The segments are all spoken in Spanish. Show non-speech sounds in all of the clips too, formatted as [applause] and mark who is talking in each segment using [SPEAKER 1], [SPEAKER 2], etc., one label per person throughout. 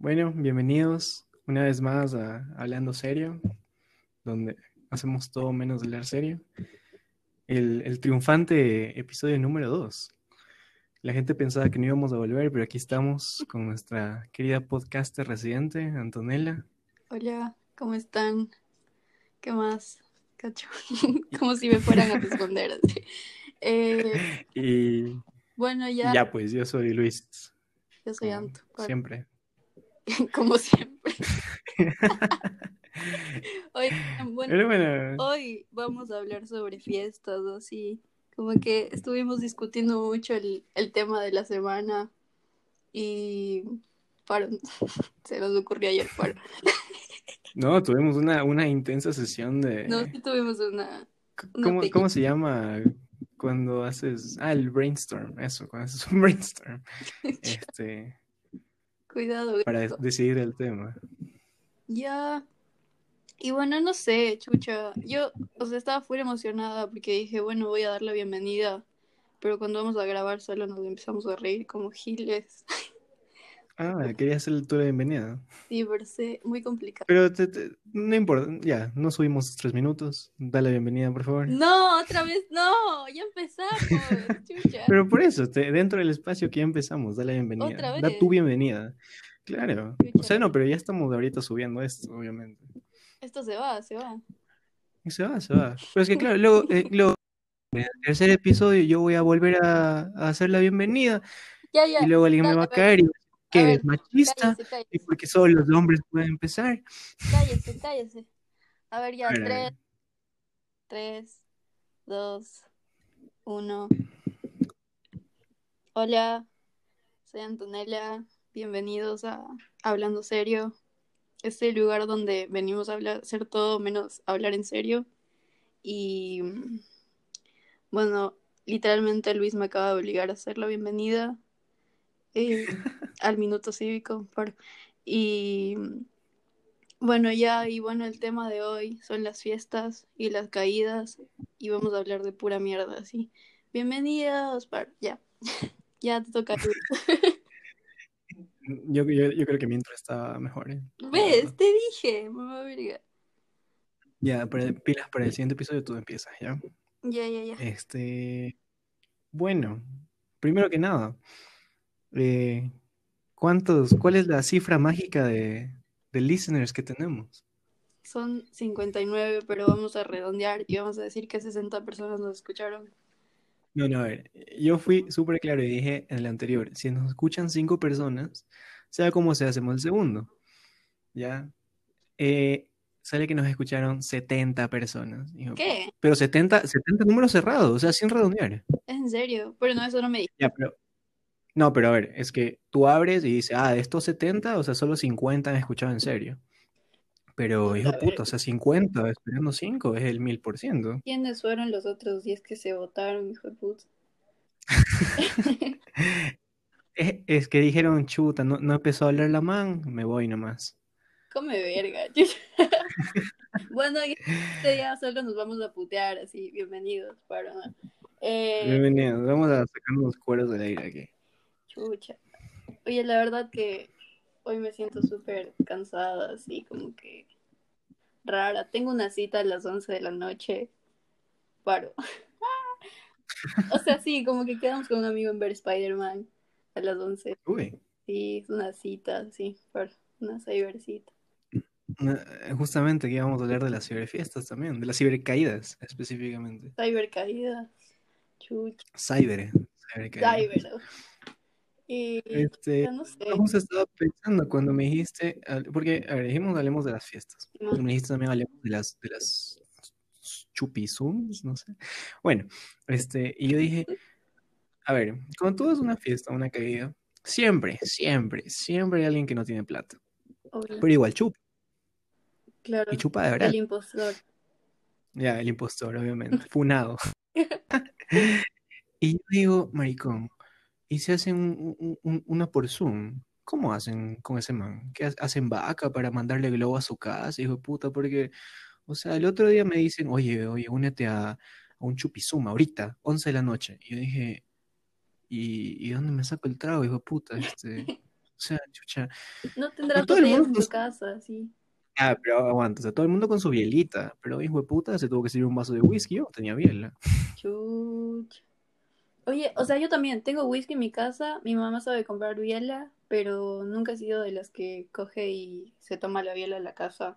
[SPEAKER 1] Bueno, bienvenidos una vez más a Hablando Serio, donde hacemos todo menos hablar serio. El, el triunfante episodio número 2. La gente pensaba que no íbamos a volver, pero aquí estamos con nuestra querida podcaster residente, Antonella.
[SPEAKER 2] Hola, ¿cómo están? ¿Qué más? Cacho. [laughs] Como si me fueran a responder. así. Eh, [laughs]
[SPEAKER 1] Y
[SPEAKER 2] bueno, ya,
[SPEAKER 1] ya, pues yo soy Luis.
[SPEAKER 2] yo soy Anto.
[SPEAKER 1] Siempre. [laughs]
[SPEAKER 2] Como siempre. [laughs] Hoy, bueno, hoy vamos a hablar sobre fiestas, así. Como que estuvimos discutiendo mucho el, el tema de la semana y paro, [laughs] se nos ocurrió ayer paro.
[SPEAKER 1] no, tuvimos una, una intensa sesión de...
[SPEAKER 2] No, sí tuvimos una, una
[SPEAKER 1] ¿Cómo, cómo se llama cuando haces... Ah, el brainstorm, eso, cuando haces un brainstorm. Este,
[SPEAKER 2] Cuidado.
[SPEAKER 1] para decidir el tema.
[SPEAKER 2] Ya. Y bueno, no sé, chucha. Yo, o sea, estaba full emocionada porque dije, bueno, voy a dar la bienvenida. Pero cuando vamos a grabar solo nos empezamos a reír como giles. [laughs]
[SPEAKER 1] Ah, quería hacer tu bienvenida.
[SPEAKER 2] Sí, pero sé, muy complicado.
[SPEAKER 1] Pero te- te- no importa, ya, no subimos tres minutos. Dale la bienvenida, por favor.
[SPEAKER 2] No, otra vez, no, ya empezamos, [laughs] chucha.
[SPEAKER 1] Pero por eso, te- dentro del espacio que ya empezamos, dale la bienvenida.
[SPEAKER 2] ¿Otra
[SPEAKER 1] Da
[SPEAKER 2] vez?
[SPEAKER 1] tu bienvenida. Claro. O sea, no, pero ya estamos ahorita subiendo esto, obviamente.
[SPEAKER 2] Esto se va, se va.
[SPEAKER 1] Se va, se va. Pero es que claro, luego, eh, [laughs] luego en el tercer episodio yo voy a volver a, a hacer la bienvenida
[SPEAKER 2] Ya, ya.
[SPEAKER 1] y luego alguien me
[SPEAKER 2] dale,
[SPEAKER 1] va a caer y va que eres
[SPEAKER 2] ver,
[SPEAKER 1] machista
[SPEAKER 2] Cállese,
[SPEAKER 1] y porque solo los hombres pueden empezar.
[SPEAKER 2] cállese, cállese. A ver, ya,
[SPEAKER 1] A ver, a
[SPEAKER 2] tres, tres, dos, uno. Hola, soy Antonella. Bienvenidos a Hablando Serio. Este lugar donde venimos a hablar, hacer todo menos hablar en serio. Y mm, bueno, literalmente Luis me acaba de obligar a hacer la bienvenida eh, al minuto cívico. por- Y bueno, ya, y bueno, el tema de hoy son las fiestas y las caídas. Y vamos a hablar de pura mierda, así. Bienvenidos, par- ya. [laughs] Ya te toca. [laughs]
[SPEAKER 1] Yo, yo, yo creo que mi intro está mejor. ¿eh?
[SPEAKER 2] ¿Ves? Te dije, mamá verga.
[SPEAKER 1] Ya, para, pilas para el siguiente episodio tú empiezas, ¿ya?
[SPEAKER 2] Ya, ya, ya.
[SPEAKER 1] Este, bueno, primero que nada, eh, ¿cuántos, cuál es la cifra mágica de, de listeners que tenemos?
[SPEAKER 2] Son 59, pero vamos a redondear y vamos a decir que 60 personas nos escucharon.
[SPEAKER 1] No, no, a ver, yo fui súper claro y dije en el anterior, si nos escuchan cinco personas, sea como sea, hacemos el segundo, ¿ya? Eh, sale que nos escucharon 70 personas, hijo.
[SPEAKER 2] ¿Qué?
[SPEAKER 1] Pero 70, 70 números cerrados, o sea, sin redondear.
[SPEAKER 2] ¿Es en serio? Pero no, eso no me dijo.
[SPEAKER 1] Ya, pero... No, pero a ver, es que tú abres y dices, ah, de estos 70, o sea, solo 50 han escuchado en serio. Pero, hijo puta, o sea, 50 esperando 5 es el 1000%.
[SPEAKER 2] ¿Quiénes fueron los otros 10 que se votaron, hijo de puta? [laughs]
[SPEAKER 1] Es, es que dijeron, chuta, no, no empezó a hablar la man, me voy nomás.
[SPEAKER 2] Come verga. [laughs] [laughs] bueno, este día solo nos vamos a putear, así. Bienvenidos, para. Eh,
[SPEAKER 1] Bienvenidos, vamos a sacar unos cueros del aire aquí.
[SPEAKER 2] Chucha. Oye, la verdad que hoy me siento súper cansada, así como que rara. Tengo una cita a las 11 de la noche. Paro. [laughs] O sea, sí, como que quedamos con un amigo en ver Spider-Man a las 11.
[SPEAKER 1] Uy,
[SPEAKER 2] Sí, es una cita, sí, paro. Una cybercita.
[SPEAKER 1] una- justamente aquí vamos a hablar de las ciberfiestas también, de las cibercaídas específicamente.
[SPEAKER 2] Cybercaída. Chucha.
[SPEAKER 1] Cyber, cibercaídas.
[SPEAKER 2] Cyber. Y
[SPEAKER 1] Este,
[SPEAKER 2] ya no sé.
[SPEAKER 1] Yo justo estaba pensando cuando me dijiste, porque, a ver, dijimos hablemos de las fiestas. Tú me dijiste también hablemos de las, de las chupizums, no sé. Bueno, este, y yo dije, a ver, cuando tú das una fiesta, una caída, siempre, siempre, siempre hay alguien que no tiene plata.
[SPEAKER 2] Obvio.
[SPEAKER 1] Pero igual chupa,
[SPEAKER 2] Claro.
[SPEAKER 1] y chupa de verdad.
[SPEAKER 2] El impostor.
[SPEAKER 1] Ya, el impostor, obviamente, [laughs] funado. [laughs] [laughs] Y yo digo, maricón, ¿y si hacen un- un- un- una por Zoom? ¿Cómo hacen con ese man? ¿Qué ha- hacen vaca para mandarle globo a su casa, hijo de puta? Porque, o sea, el otro día me dicen, oye, oye, únete a, a un chupizum ahorita, 11 de la noche. Y yo dije, ¿y, y dónde me saco el trago, hijo de puta? Este, [laughs] sea, chucha.
[SPEAKER 2] No tendrás
[SPEAKER 1] todo el mundo
[SPEAKER 2] en
[SPEAKER 1] con-
[SPEAKER 2] casa, sí.
[SPEAKER 1] Ah, pero aguanta, o sea, todo el mundo con su bielita, pero hijo de puta se tuvo que servir un vaso de whisky, yo tenía biela.
[SPEAKER 2] Chuch. Oye, o sea, yo también tengo whisky en mi casa, mi mamá sabe comprar biela, pero nunca he sido de las que coge y se toma la biela en la casa.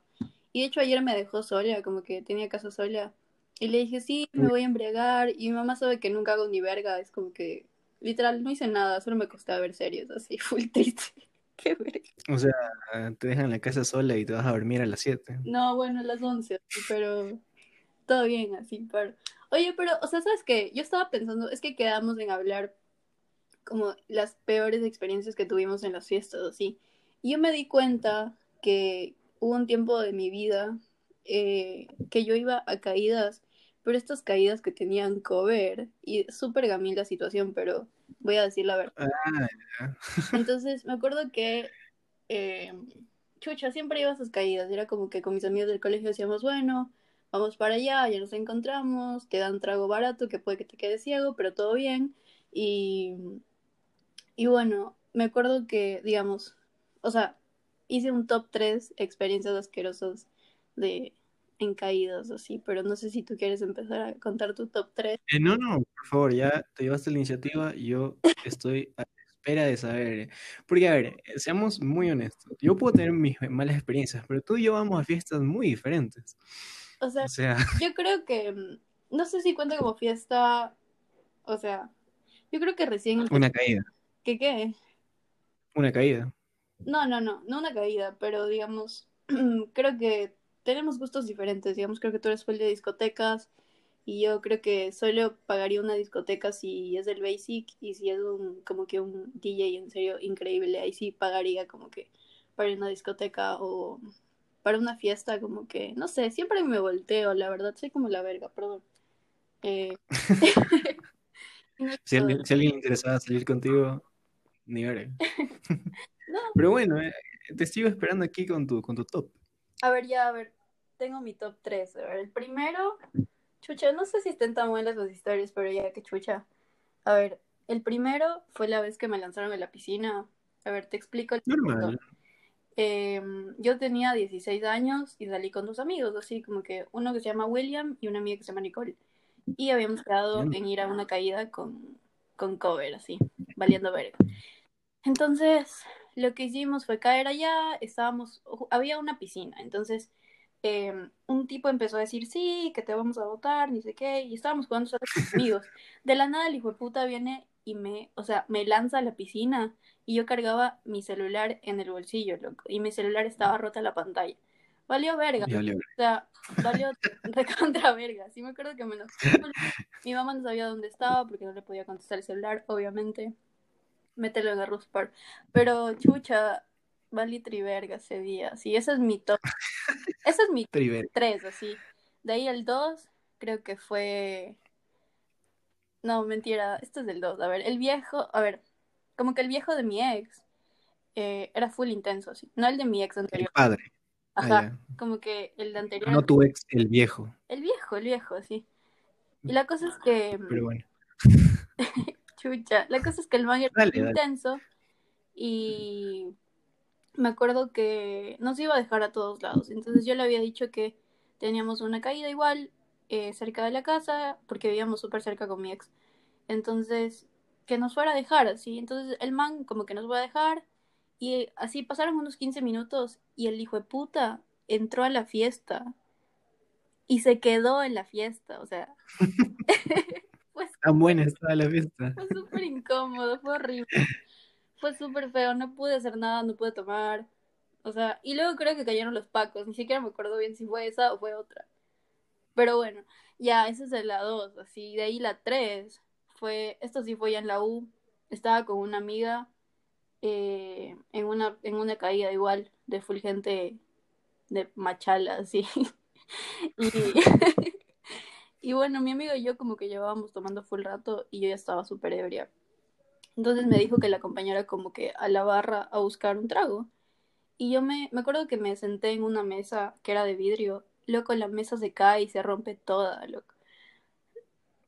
[SPEAKER 2] Y de hecho ayer me dejó sola, como que tenía casa sola. Y le dije, sí, me voy a embriagar. Y mi mamá sabe que nunca hago ni verga, es como que literal no hice nada, solo me costaba ver series, así, [laughs] full triste. [laughs] Qué verga.
[SPEAKER 1] O sea, te dejan la casa sola y te vas a dormir a las 7.
[SPEAKER 2] No, bueno, a las 11, así, pero todo bien, así, pero... Oye, pero, o sea, ¿sabes qué? Yo estaba pensando, es que quedamos en hablar como las peores experiencias que tuvimos en las fiestas, así. Y yo me di cuenta que hubo un tiempo de mi vida eh, que yo iba a caídas, pero estas caídas que tenían cover, y súper gamín la situación, pero voy a decir la verdad.
[SPEAKER 1] Ah. [laughs]
[SPEAKER 2] Entonces, me acuerdo que, eh, chucha, siempre iba a esas caídas. Era como que con mis amigos del colegio decíamos, bueno, vamos para allá, ya nos encontramos, te dan trago barato que puede que te quede ciego, pero todo bien. Y, y bueno, me acuerdo que, digamos, o sea, hice un top 3 experiencias asquerosas de en caídas, así, pero no sé si tú quieres empezar a contar tu top 3.
[SPEAKER 1] Eh, no, no, por favor, ya te llevaste la iniciativa yo estoy a espera de saber. Porque, a ver, eh, seamos muy honestos. Yo puedo tener mis malas experiencias, pero tú y yo vamos a fiestas muy diferentes.
[SPEAKER 2] O sea,
[SPEAKER 1] O sea, [laughs]
[SPEAKER 2] Yo creo que, mm, no sé si cuenta como fiesta, o sea, yo creo que recién...
[SPEAKER 1] una caída,
[SPEAKER 2] ¿Qué qué?
[SPEAKER 1] una caída.
[SPEAKER 2] No, no, no, no una caída, pero digamos, [clears throat] creo que tenemos gustos diferentes, digamos, creo que tú eres full de discotecas y yo creo que solo pagaría una discoteca si es del Basic y si es un, como que un DJ en serio increíble, ahí sí pagaría como que para ir a una discoteca o para una fiesta, como que, no sé, siempre me volteo, la verdad, soy como la verga, perdón. Eh, [laughs] [laughs]
[SPEAKER 1] Si alguien, si alguien le interesaba salir contigo, ni ver. [laughs]
[SPEAKER 2] No.
[SPEAKER 1] Pero bueno, eh, te sigo esperando aquí con tu, con tu top.
[SPEAKER 2] A ver, ya, a ver, tengo mi top 3. A ver, el primero, chucha, no sé si estén tan buenas las historias, pero ya que chucha. A ver, el primero fue la vez que me lanzaron en la piscina. A ver, te explico el
[SPEAKER 1] Normal.
[SPEAKER 2] Eh, yo tenía 16 años y salí con dos amigos, así como que uno que se llama William y una amiga que se llama Nicole. Y habíamos quedado en ir a una caída con, con cover, así, valiendo verga. Entonces, lo que hicimos fue caer allá, estábamos, había una piscina, entonces eh, un tipo empezó a decir, sí, que te vamos a votar, ni sé qué, y estábamos jugando solo con amigos. De la nada el hijo de puta viene y me, o sea, me lanza a la piscina y yo cargaba mi celular en el bolsillo, loco, y mi celular estaba rota la pantalla. Valió verga,
[SPEAKER 1] valió.
[SPEAKER 2] o sea, valió recontra [laughs] verga. Sí me acuerdo que me lo... [laughs] [laughs] Mi mamá no sabía dónde estaba porque no le podía contestar el celular, obviamente. Mételo en arroz par. Pero, chucha, valí triverga ese día. Sí, ese es mi top. Ese es mi
[SPEAKER 1] Triver.
[SPEAKER 2] tres, así. De ahí el 2, creo que fue. No, mentira, este es del 2. A ver, el viejo, a ver, como que el viejo de mi ex eh, era full intenso, así. No el de mi ex
[SPEAKER 1] El
[SPEAKER 2] anterior.
[SPEAKER 1] padre. Ah,
[SPEAKER 2] Ajá, como que el de anterior.
[SPEAKER 1] No tu ex, el viejo.
[SPEAKER 2] El viejo, el viejo, sí. Y la cosa es que.
[SPEAKER 1] Pero bueno. [laughs]
[SPEAKER 2] Chucha, la cosa es que el man era
[SPEAKER 1] dale.
[SPEAKER 2] intenso y me acuerdo que nos iba a dejar a todos lados. Entonces yo le había dicho que teníamos una caída igual eh, cerca de la casa porque vivíamos súper cerca con mi ex. Entonces, que nos fuera a dejar así. Entonces el man como que nos va a dejar y así pasaron unos 15 minutos y el hijo de puta entró a la fiesta y se quedó en la fiesta. O sea, pues
[SPEAKER 1] Tan buena estaba la fiesta.
[SPEAKER 2] fue súper incómodo, fue horrible. Fue súper feo, no pude hacer nada, no pude tomar. O sea, y luego creo que cayeron los pacos, ni siquiera me acuerdo bien si fue esa o fue otra. Pero bueno, ya, esa es la 2, así. De ahí la 3 fue, esto sí fue ya en la U. Estaba con una amiga eh, en, una, en una caída igual de full gente de machala, así. [laughs] y, [laughs] y bueno, mi amiga y yo como que llevábamos tomando full rato y yo ya estaba súper ebria. Entonces me dijo que la acompañara como que a la barra a buscar un trago. Y yo me, me acuerdo que me senté en una mesa que era de vidrio. Loco, la mesa se cae y se rompe toda, loco.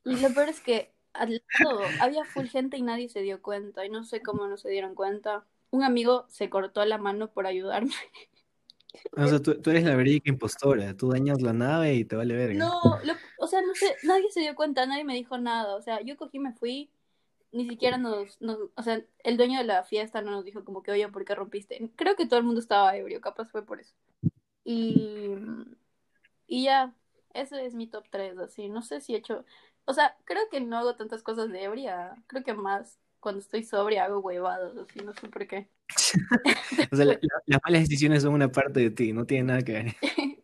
[SPEAKER 2] Y lo peor es que al lado había full gente y nadie se dio cuenta. Y no sé cómo no se dieron cuenta. un amigo se cortó la mano por ayudarme.
[SPEAKER 1] O sea, tú, tú eres la verídica impostora. Tú dañas la nave y te vale verga.
[SPEAKER 2] No, lo- o sea, no sé, nadie se dio cuenta, nadie me dijo nada. O sea, yo cogí, me fui, ni siquiera nos, nos, o sea, el dueño de la fiesta no nos dijo como que, oye, ¿por qué rompiste? Creo que todo el mundo estaba ebrio, capaz fue por eso. Y, y ya, ese es mi top 3, así. No sé si he hecho, o sea, creo que no hago tantas cosas de ebria. Creo que más cuando estoy sobria hago huevadas, así, no sé por qué. [laughs]
[SPEAKER 1] O sea, la- la- las malas decisiones son una parte de ti, no tiene nada que ver. [laughs]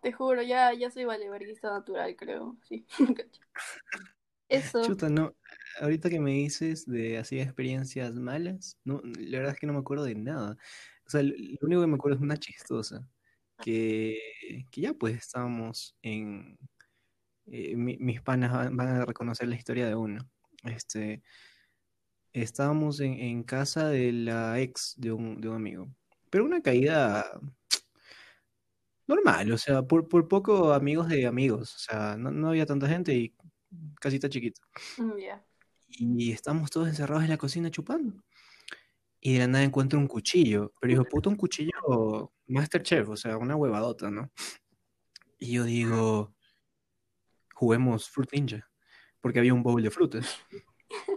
[SPEAKER 2] Te juro, ya, ya soy valeverguista natural, creo, sí. [laughs] Eso.
[SPEAKER 1] Chuta, no. Ahorita que me dices de así experiencias malas, no, la verdad es que no me acuerdo de nada. O sea, lo lo único que me acuerdo es una chistosa. Que, que ya pues estábamos en. Eh, mi- mis panas van, van a reconocer la historia de uno. Este, estábamos en, en casa de la ex de un, de un amigo. Pero una caída normal, o sea, por, por poco amigos de amigos. O sea, no, no había tanta gente y casita chiquita.
[SPEAKER 2] Mm, Ya.
[SPEAKER 1] Y estamos todos encerrados en la cocina chupando. Y de la nada encuentro un cuchillo. Pero dijo, puta, un cuchillo Masterchef, o sea, una huevadota, ¿no? Y yo digo, juguemos Fruit Ninja. Porque había un bowl de frutas. [laughs]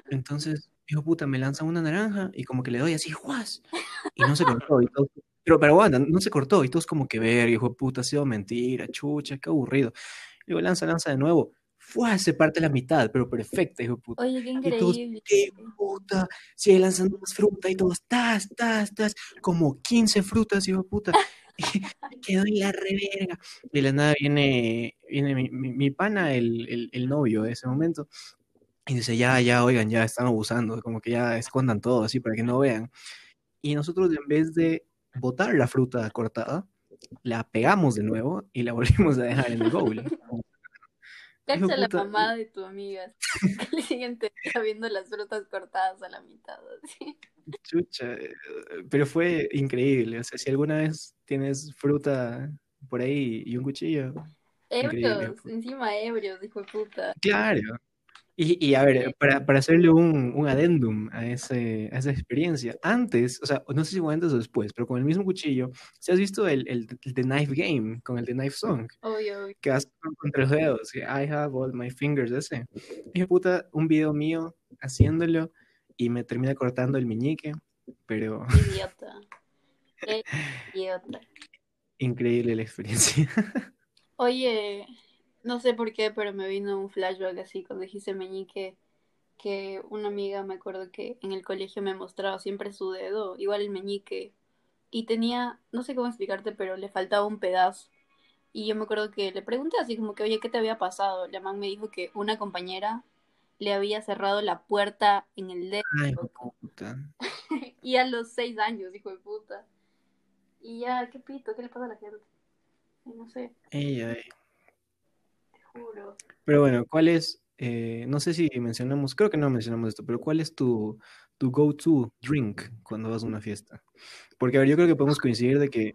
[SPEAKER 1] Entonces, dijo, puta, me lanzan una naranja y como que le doy así, ¡juas! Y no se cortó. Y todos- pero, pero aguanta, no se cortó. Y todos como que ver, hijo puta, ha sido mentira, chucha, qué aburrido. Luego lanza, lanza de nuevo. ¡Fua! Se parte la mitad, pero perfecta, hijo de puta.
[SPEAKER 2] Oye, qué
[SPEAKER 1] Y todos,
[SPEAKER 2] increíble.
[SPEAKER 1] qué puta, sigue lanzando más fruta y todos, tas, tas, tas, como 15 frutas, hijo de puta. [laughs] Quedó en la reverga. De la nada viene, viene mi, mi- mi pana, el, el- el novio de ese momento, y dice, ya, ya, oigan, ya están abusando, como que ya escondan todo así para que no vean. Y nosotros en vez de botar la fruta cortada, la pegamos de nuevo y la [laughs] volvimos a dejar en el bowl.
[SPEAKER 2] Cacha la mamá de tu amiga. [laughs] El siguiente día viendo las frutas cortadas a la mitad. Así.
[SPEAKER 1] Chucha, pero fue increíble. O sea, si alguna vez tienes fruta por ahí y un cuchillo,
[SPEAKER 2] Ebrios, encima ebrios, hijo de puta.
[SPEAKER 1] claro. Y, y a ver, para, para hacerle un, un adendum a, ese, a esa experiencia, antes, o sea, no sé si fue antes o después, pero con el mismo cuchillo, ¿se has visto el, el, el The Knife Game con el The Knife Song?
[SPEAKER 2] Obvio, obvio.
[SPEAKER 1] Que vas con- contra los dedos, que I have all my fingers, ese. Dije, puta, un video mío haciéndolo y me termina cortando el meñique, pero
[SPEAKER 2] Idiota. Qué [laughs] idiota.
[SPEAKER 1] increíble la experiencia. [laughs]
[SPEAKER 2] Oye, no sé por qué, pero me vino un flashback así cuando dijiste meñique, que una amiga me acuerdo que en el colegio me mostraba siempre su dedo, igual el meñique, y tenía, no sé cómo explicarte, pero le faltaba un pedazo. Y yo me acuerdo que le pregunté así como que, oye, ¿qué te había pasado? La man me dijo que una compañera le había cerrado la puerta en el dedo.
[SPEAKER 1] Ay, puta. [laughs]
[SPEAKER 2] Y a los seis años, hijo de puta. Y ya, ¿qué pito? ¿Qué le pasa a la gente? No sé,
[SPEAKER 1] Ey.
[SPEAKER 2] Juro.
[SPEAKER 1] Pero bueno, ¿cuál es? eh, no sé si mencionamos, creo que no mencionamos esto, pero ¿cuál es tu, tu go-to drink cuando vas a una fiesta? Porque a ver, yo creo que podemos coincidir de que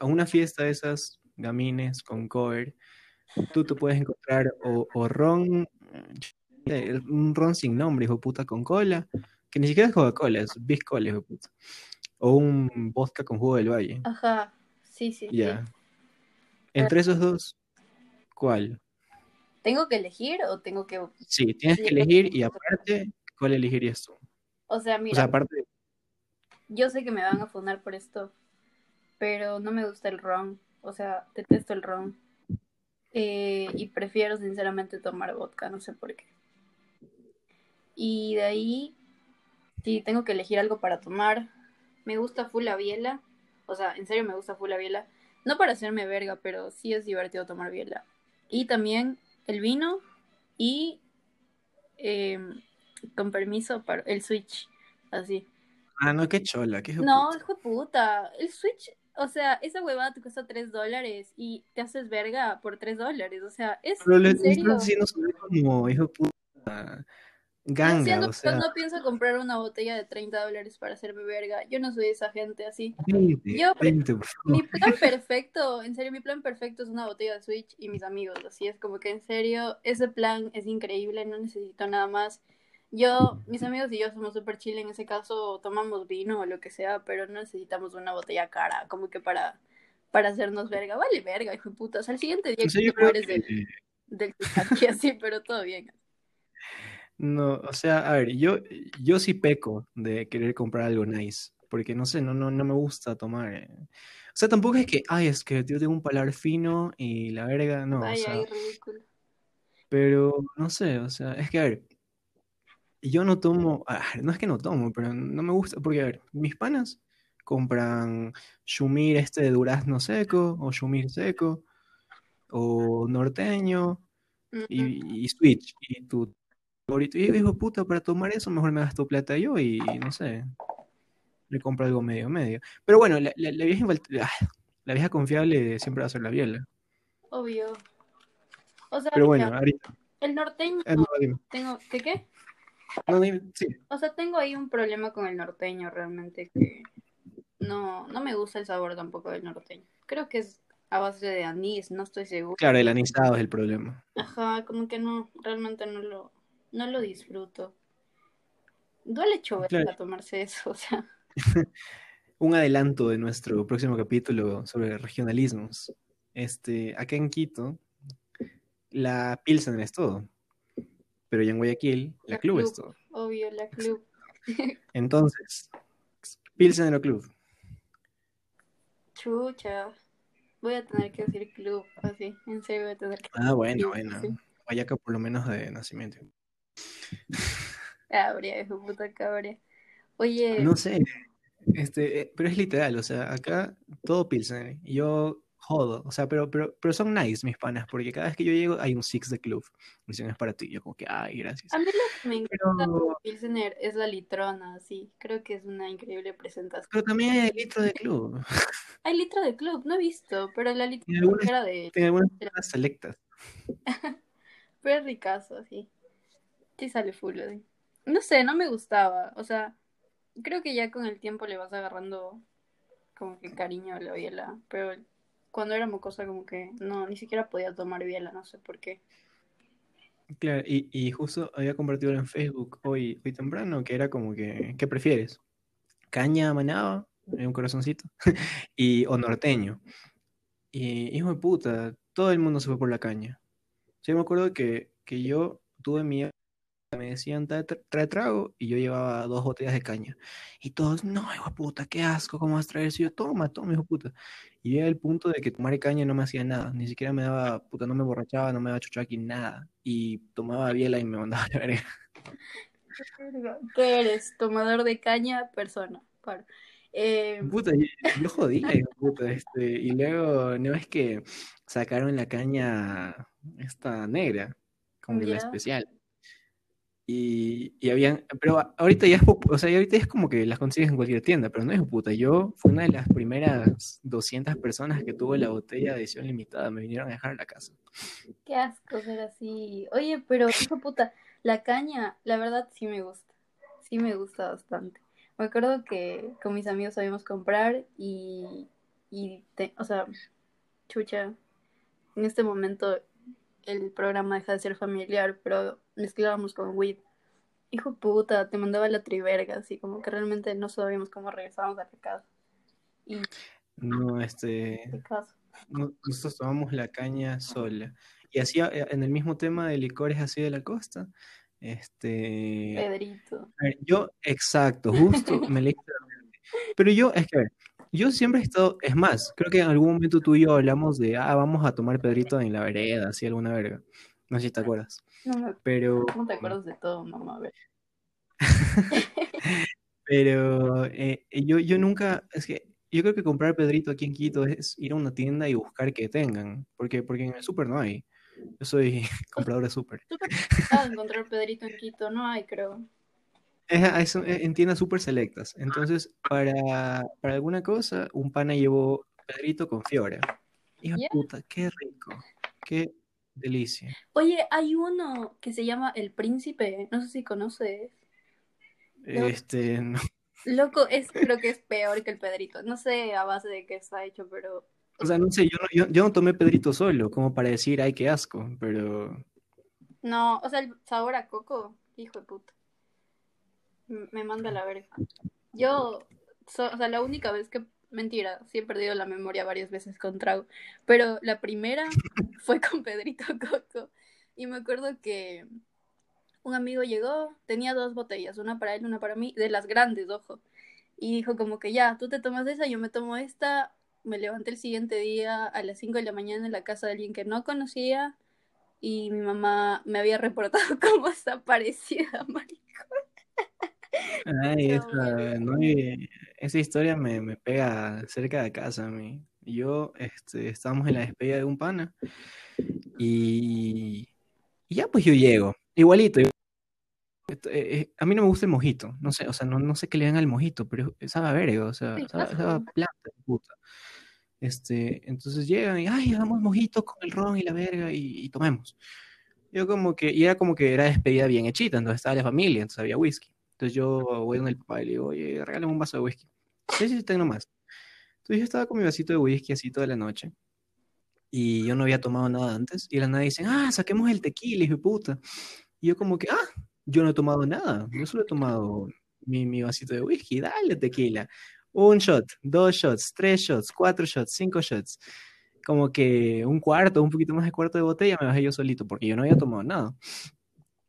[SPEAKER 1] a una fiesta de esas gamines con cover, tú te puedes encontrar o, o ron, un ron sin nombre, hijo puta, con cola, que ni siquiera es Coca-Cola, es Biscola, hijo puta. O un vodka con jugo del valle.
[SPEAKER 2] Ajá, sí, sí, sí.
[SPEAKER 1] Ya. Entre esos dos, ¿cuál?
[SPEAKER 2] ¿Tengo que elegir o tengo que...?
[SPEAKER 1] Sí, tienes que elegir y aparte, ¿cuál elegirías tú?
[SPEAKER 2] O sea,
[SPEAKER 1] O
[SPEAKER 2] mira,
[SPEAKER 1] sea, aparte,
[SPEAKER 2] yo sé que me van a fundar por esto, pero no me gusta el ron. O sea, detesto el ron. Eh, y prefiero sinceramente tomar vodka, no sé por qué. Y de ahí, si tengo que elegir algo para tomar, me gusta full la biela. O sea, en serio me gusta full la biela. No para hacerme verga, pero sí es divertido tomar biela. Y también el vino y, eh, con permiso, para el switch. Así.
[SPEAKER 1] ah, no, qué chola, qué
[SPEAKER 2] No,
[SPEAKER 1] puta.
[SPEAKER 2] hijo de puta. El Switch, o sea, esa huevada te cuesta 3 dólares y te haces verga por 3 dólares. O sea, es
[SPEAKER 1] Pero le
[SPEAKER 2] en serio.
[SPEAKER 1] estás diciendo sobre como hijo de
[SPEAKER 2] Yo,
[SPEAKER 1] ganga,
[SPEAKER 2] siendo-
[SPEAKER 1] o sea,
[SPEAKER 2] yo no pienso comprar una botella de 30 dólares para hacerme verga. Yo no soy esa gente así.
[SPEAKER 1] 20,
[SPEAKER 2] Yo-
[SPEAKER 1] 20, por favor.
[SPEAKER 2] Mi plan perfecto, en serio, mi plan perfecto es una botella de Switch y mis amigos. Así es como que en serio, ese plan es increíble, no necesito nada más. Yo, mis amigos y yo somos súper chile en ese caso, tomamos vino o lo que sea, pero no necesitamos una botella cara, como que para, para hacernos verga. Vale verga, hijo de puta. O sea, el siguiente día
[SPEAKER 1] O sea,
[SPEAKER 2] que
[SPEAKER 1] creo
[SPEAKER 2] mueres
[SPEAKER 1] que-
[SPEAKER 2] del, del [laughs] así, pero todo bien.
[SPEAKER 1] No, o sea, a ver, yo, yo sí peco de querer comprar algo nice, porque no sé, no, no, no me gusta tomar. eh. O sea, tampoco es que, ay, es que yo tengo un paladar fino y la verga, no, o sea,
[SPEAKER 2] ridículo.
[SPEAKER 1] pero no sé, o sea, es que, a ver, yo no tomo, ah, no es que no tomo, pero no me gusta, porque, a ver, mis panas compran Shumir este de durazno seco, o Shumir seco, o norteño,
[SPEAKER 2] Ujú.
[SPEAKER 1] y, y Switch, y tu favorito. Y yo digo, puta, para tomar eso mejor me gasto plata yo y no sé, le compro algo medio medio. Pero bueno, la, la- la vieja, ah, la vieja confiable siempre va a ser la biela.
[SPEAKER 2] Obvio. O sea,
[SPEAKER 1] Pero
[SPEAKER 2] mira,
[SPEAKER 1] bueno, ahorita.
[SPEAKER 2] el norteño,
[SPEAKER 1] eh, no,
[SPEAKER 2] tengo, ¿qué qué?
[SPEAKER 1] No, dime, sí.
[SPEAKER 2] O sea, tengo ahí un problema con el norteño realmente que no, no me gusta el sabor tampoco del norteño. Creo que es a base de anís, no estoy segura.
[SPEAKER 1] Claro, el anisado es el problema.
[SPEAKER 2] Ajá, como que no, realmente no lo, no lo disfruto. Duele chover
[SPEAKER 1] Claro.
[SPEAKER 2] a tomarse eso, [laughs] o sea. [laughs]
[SPEAKER 1] Un adelanto de nuestro próximo capítulo sobre regionalismos. Este, acá en Quito, la Pilsen es todo. Pero ya en Guayaquil, la
[SPEAKER 2] La
[SPEAKER 1] club es todo.
[SPEAKER 2] Obvio, la club. [laughs]
[SPEAKER 1] Entonces, Pilsen o club.
[SPEAKER 2] Chucha. Voy a tener que decir club, así. En serio voy a tener que
[SPEAKER 1] Ah, bueno,
[SPEAKER 2] club,
[SPEAKER 1] bueno. Guayaca por lo menos de nacimiento.
[SPEAKER 2] Cabria, hijo puta cabria. Oye,
[SPEAKER 1] No sé, este, eh, pero es literal, o sea, acá todo Pilsen. y Yo jodo, o sea, pero, pero, pero son nice mis panas, porque cada vez que yo llego hay un six de club. Dicen, es para ti. Yo como que, ay, gracias.
[SPEAKER 2] a mí lo que me encanta
[SPEAKER 1] Pero,
[SPEAKER 2] de Pilsener es la litrona, sí. Creo que es una increíble presentación.
[SPEAKER 1] pero también hay litro de club. [laughs]
[SPEAKER 2] Hay litro de club, no he visto, pero la litrona era de...
[SPEAKER 1] en algunas selectas. [laughs]
[SPEAKER 2] Pero es ricazo, sí. Sí sale full. No sé, no me gustaba. O sea, creo que ya con el tiempo le vas agarrando como que cariño a la biela. Pero cuando era mocosa como que no, ni siquiera podía tomar biela, no sé por qué.
[SPEAKER 1] Claro, y, justo había compartido en Facebook hoy, hoy temprano que era como que, ¿qué prefieres? ¿Caña manaba? un corazoncito, [laughs] y, o norteño. Y hijo de puta, todo el mundo se fue por la caña. Yo me acuerdo que, que yo tuve mi me decían trae, trae, trago y yo llevaba dos botellas de caña. Y todos, no, hijo puta, qué asco, ¿cómo vas a traer eso? Y yo, toma, toma, hijo puta. Y llega el punto de que tomar caña no me hacía nada, ni siquiera me daba, puta, no me borrachaba, no me daba chuchaqui, nada. Y tomaba biela y me mandaba a la verga. [laughs]
[SPEAKER 2] ¿Qué eres? ¿Tomador de caña? Persona. Eh,
[SPEAKER 1] Puta, yo, yo jodía, [laughs] hijo de puta, este, y luego, no es que sacaron la caña esta negra, como que la especial. Y, habían, pero ahorita ya es, o sea, ahorita es como que las consigues en cualquier tienda, pero no es puta. Yo fui una de las primeras 200 personas que tuvo la botella de edición limitada, me vinieron a dejar a la casa.
[SPEAKER 2] Qué asco ser así. Oye, pero hijo puta, la caña, la verdad sí me gusta. Sí me gusta bastante. Me acuerdo que con mis amigos sabíamos comprar y, y o sea, chucha, en este momento el programa deja de ser familiar, pero mezclábamos con weed. Hijo puta, te mandaba la triverga, así como que realmente no sabíamos cómo regresábamos a la casa. Y
[SPEAKER 1] No, este,
[SPEAKER 2] qué caso.
[SPEAKER 1] no- nosotros tomamos la caña sola. Y así, eh, en el mismo tema de licores así de la costa, este,
[SPEAKER 2] Pedrito.
[SPEAKER 1] Ver, yo, exacto, justo [laughs] me mente. Pero yo, es que, a ver, yo siempre he estado, es más, creo que en algún momento tú y yo hablamos de, ah, vamos a tomar Pedrito en la vereda, así alguna verga. No sé si te acuerdas.
[SPEAKER 2] No, me,
[SPEAKER 1] Pero,
[SPEAKER 2] no te acuerdas de todo, mamá. A ver. [laughs]
[SPEAKER 1] pero eh, yo, yo nunca, es que yo creo que comprar Pedrito aquí en Quito es ir a una tienda y buscar que tengan, porque, porque en el súper no hay. Yo soy [laughs] comprador de súper. [laughs]
[SPEAKER 2] Complicado encontrar Pedrito en Quito, no hay, creo.
[SPEAKER 1] Es, es- en tiendas súper selectas. Entonces, para, para alguna cosa, un pana llevó Pedrito con Fiora. Hijo de
[SPEAKER 2] Ya.
[SPEAKER 1] puta, qué rico. Qué delicia.
[SPEAKER 2] Oye, hay uno que se llama El Príncipe, no sé si conoces. No.
[SPEAKER 1] Este, no.
[SPEAKER 2] Loco, es, creo que es peor que el Pedrito. No sé a base de qué está hecho, pero
[SPEAKER 1] O sea, no sé, yo no, yo, yo no tomé Pedrito solo, como para decir, ay, qué asco, pero
[SPEAKER 2] no, o sea, el sabor a coco, hijo de puta. Me manda la verga. Yo, so- o sea, la única vez que, mentira, sí he perdido la memoria varias veces con trago, pero la primera [laughs] fue con Pedrito [laughs] Coco. Y me acuerdo que un amigo llegó, tenía dos botellas, una para él, una para mí, de las grandes, ojo. Y dijo como que ya, tú te tomas esa, yo me tomo esta. Me levanté el siguiente día a las 5 de la mañana en la casa de alguien que no conocía y mi mamá me había reportado [laughs] como desaparecida, marico.
[SPEAKER 1] Ay, esa, no, esa historia me, me pega cerca de casa a mí. Yo, este, estábamos en la despedida de un pana y, y ya pues yo llego, igualito. eh, eh, a mí no me gusta el mojito, no sé, o sea, no, no sé qué le dan al mojito, pero sabe a verga, o sea, sabe, sabe a
[SPEAKER 2] asco.
[SPEAKER 1] planta, puta. Este, entonces llegan y, ay, hagamos mojito con el ron y la verga y, y tomemos. Yo como que, y era como que era despedida bien hechita, entonces estaba la familia, entonces había whisky. Entonces yo voy donde el papá y le digo, oye, regálame un vaso de whisky. Sí, sí, tengo más. Entonces yo estaba con mi vasito de whisky así toda la noche y yo no había tomado nada antes y la nada dicen, ah, saquemos el tequila, hijo de puta. Y yo como que, ah, yo no he tomado nada, yo solo he tomado mi, mi vasito de whisky, dale tequila. Un shot, dos shots, tres shots, cuatro shots, cinco shots. Como que un cuarto, un poquito más de cuarto de botella me bajé yo solito porque yo no había tomado nada.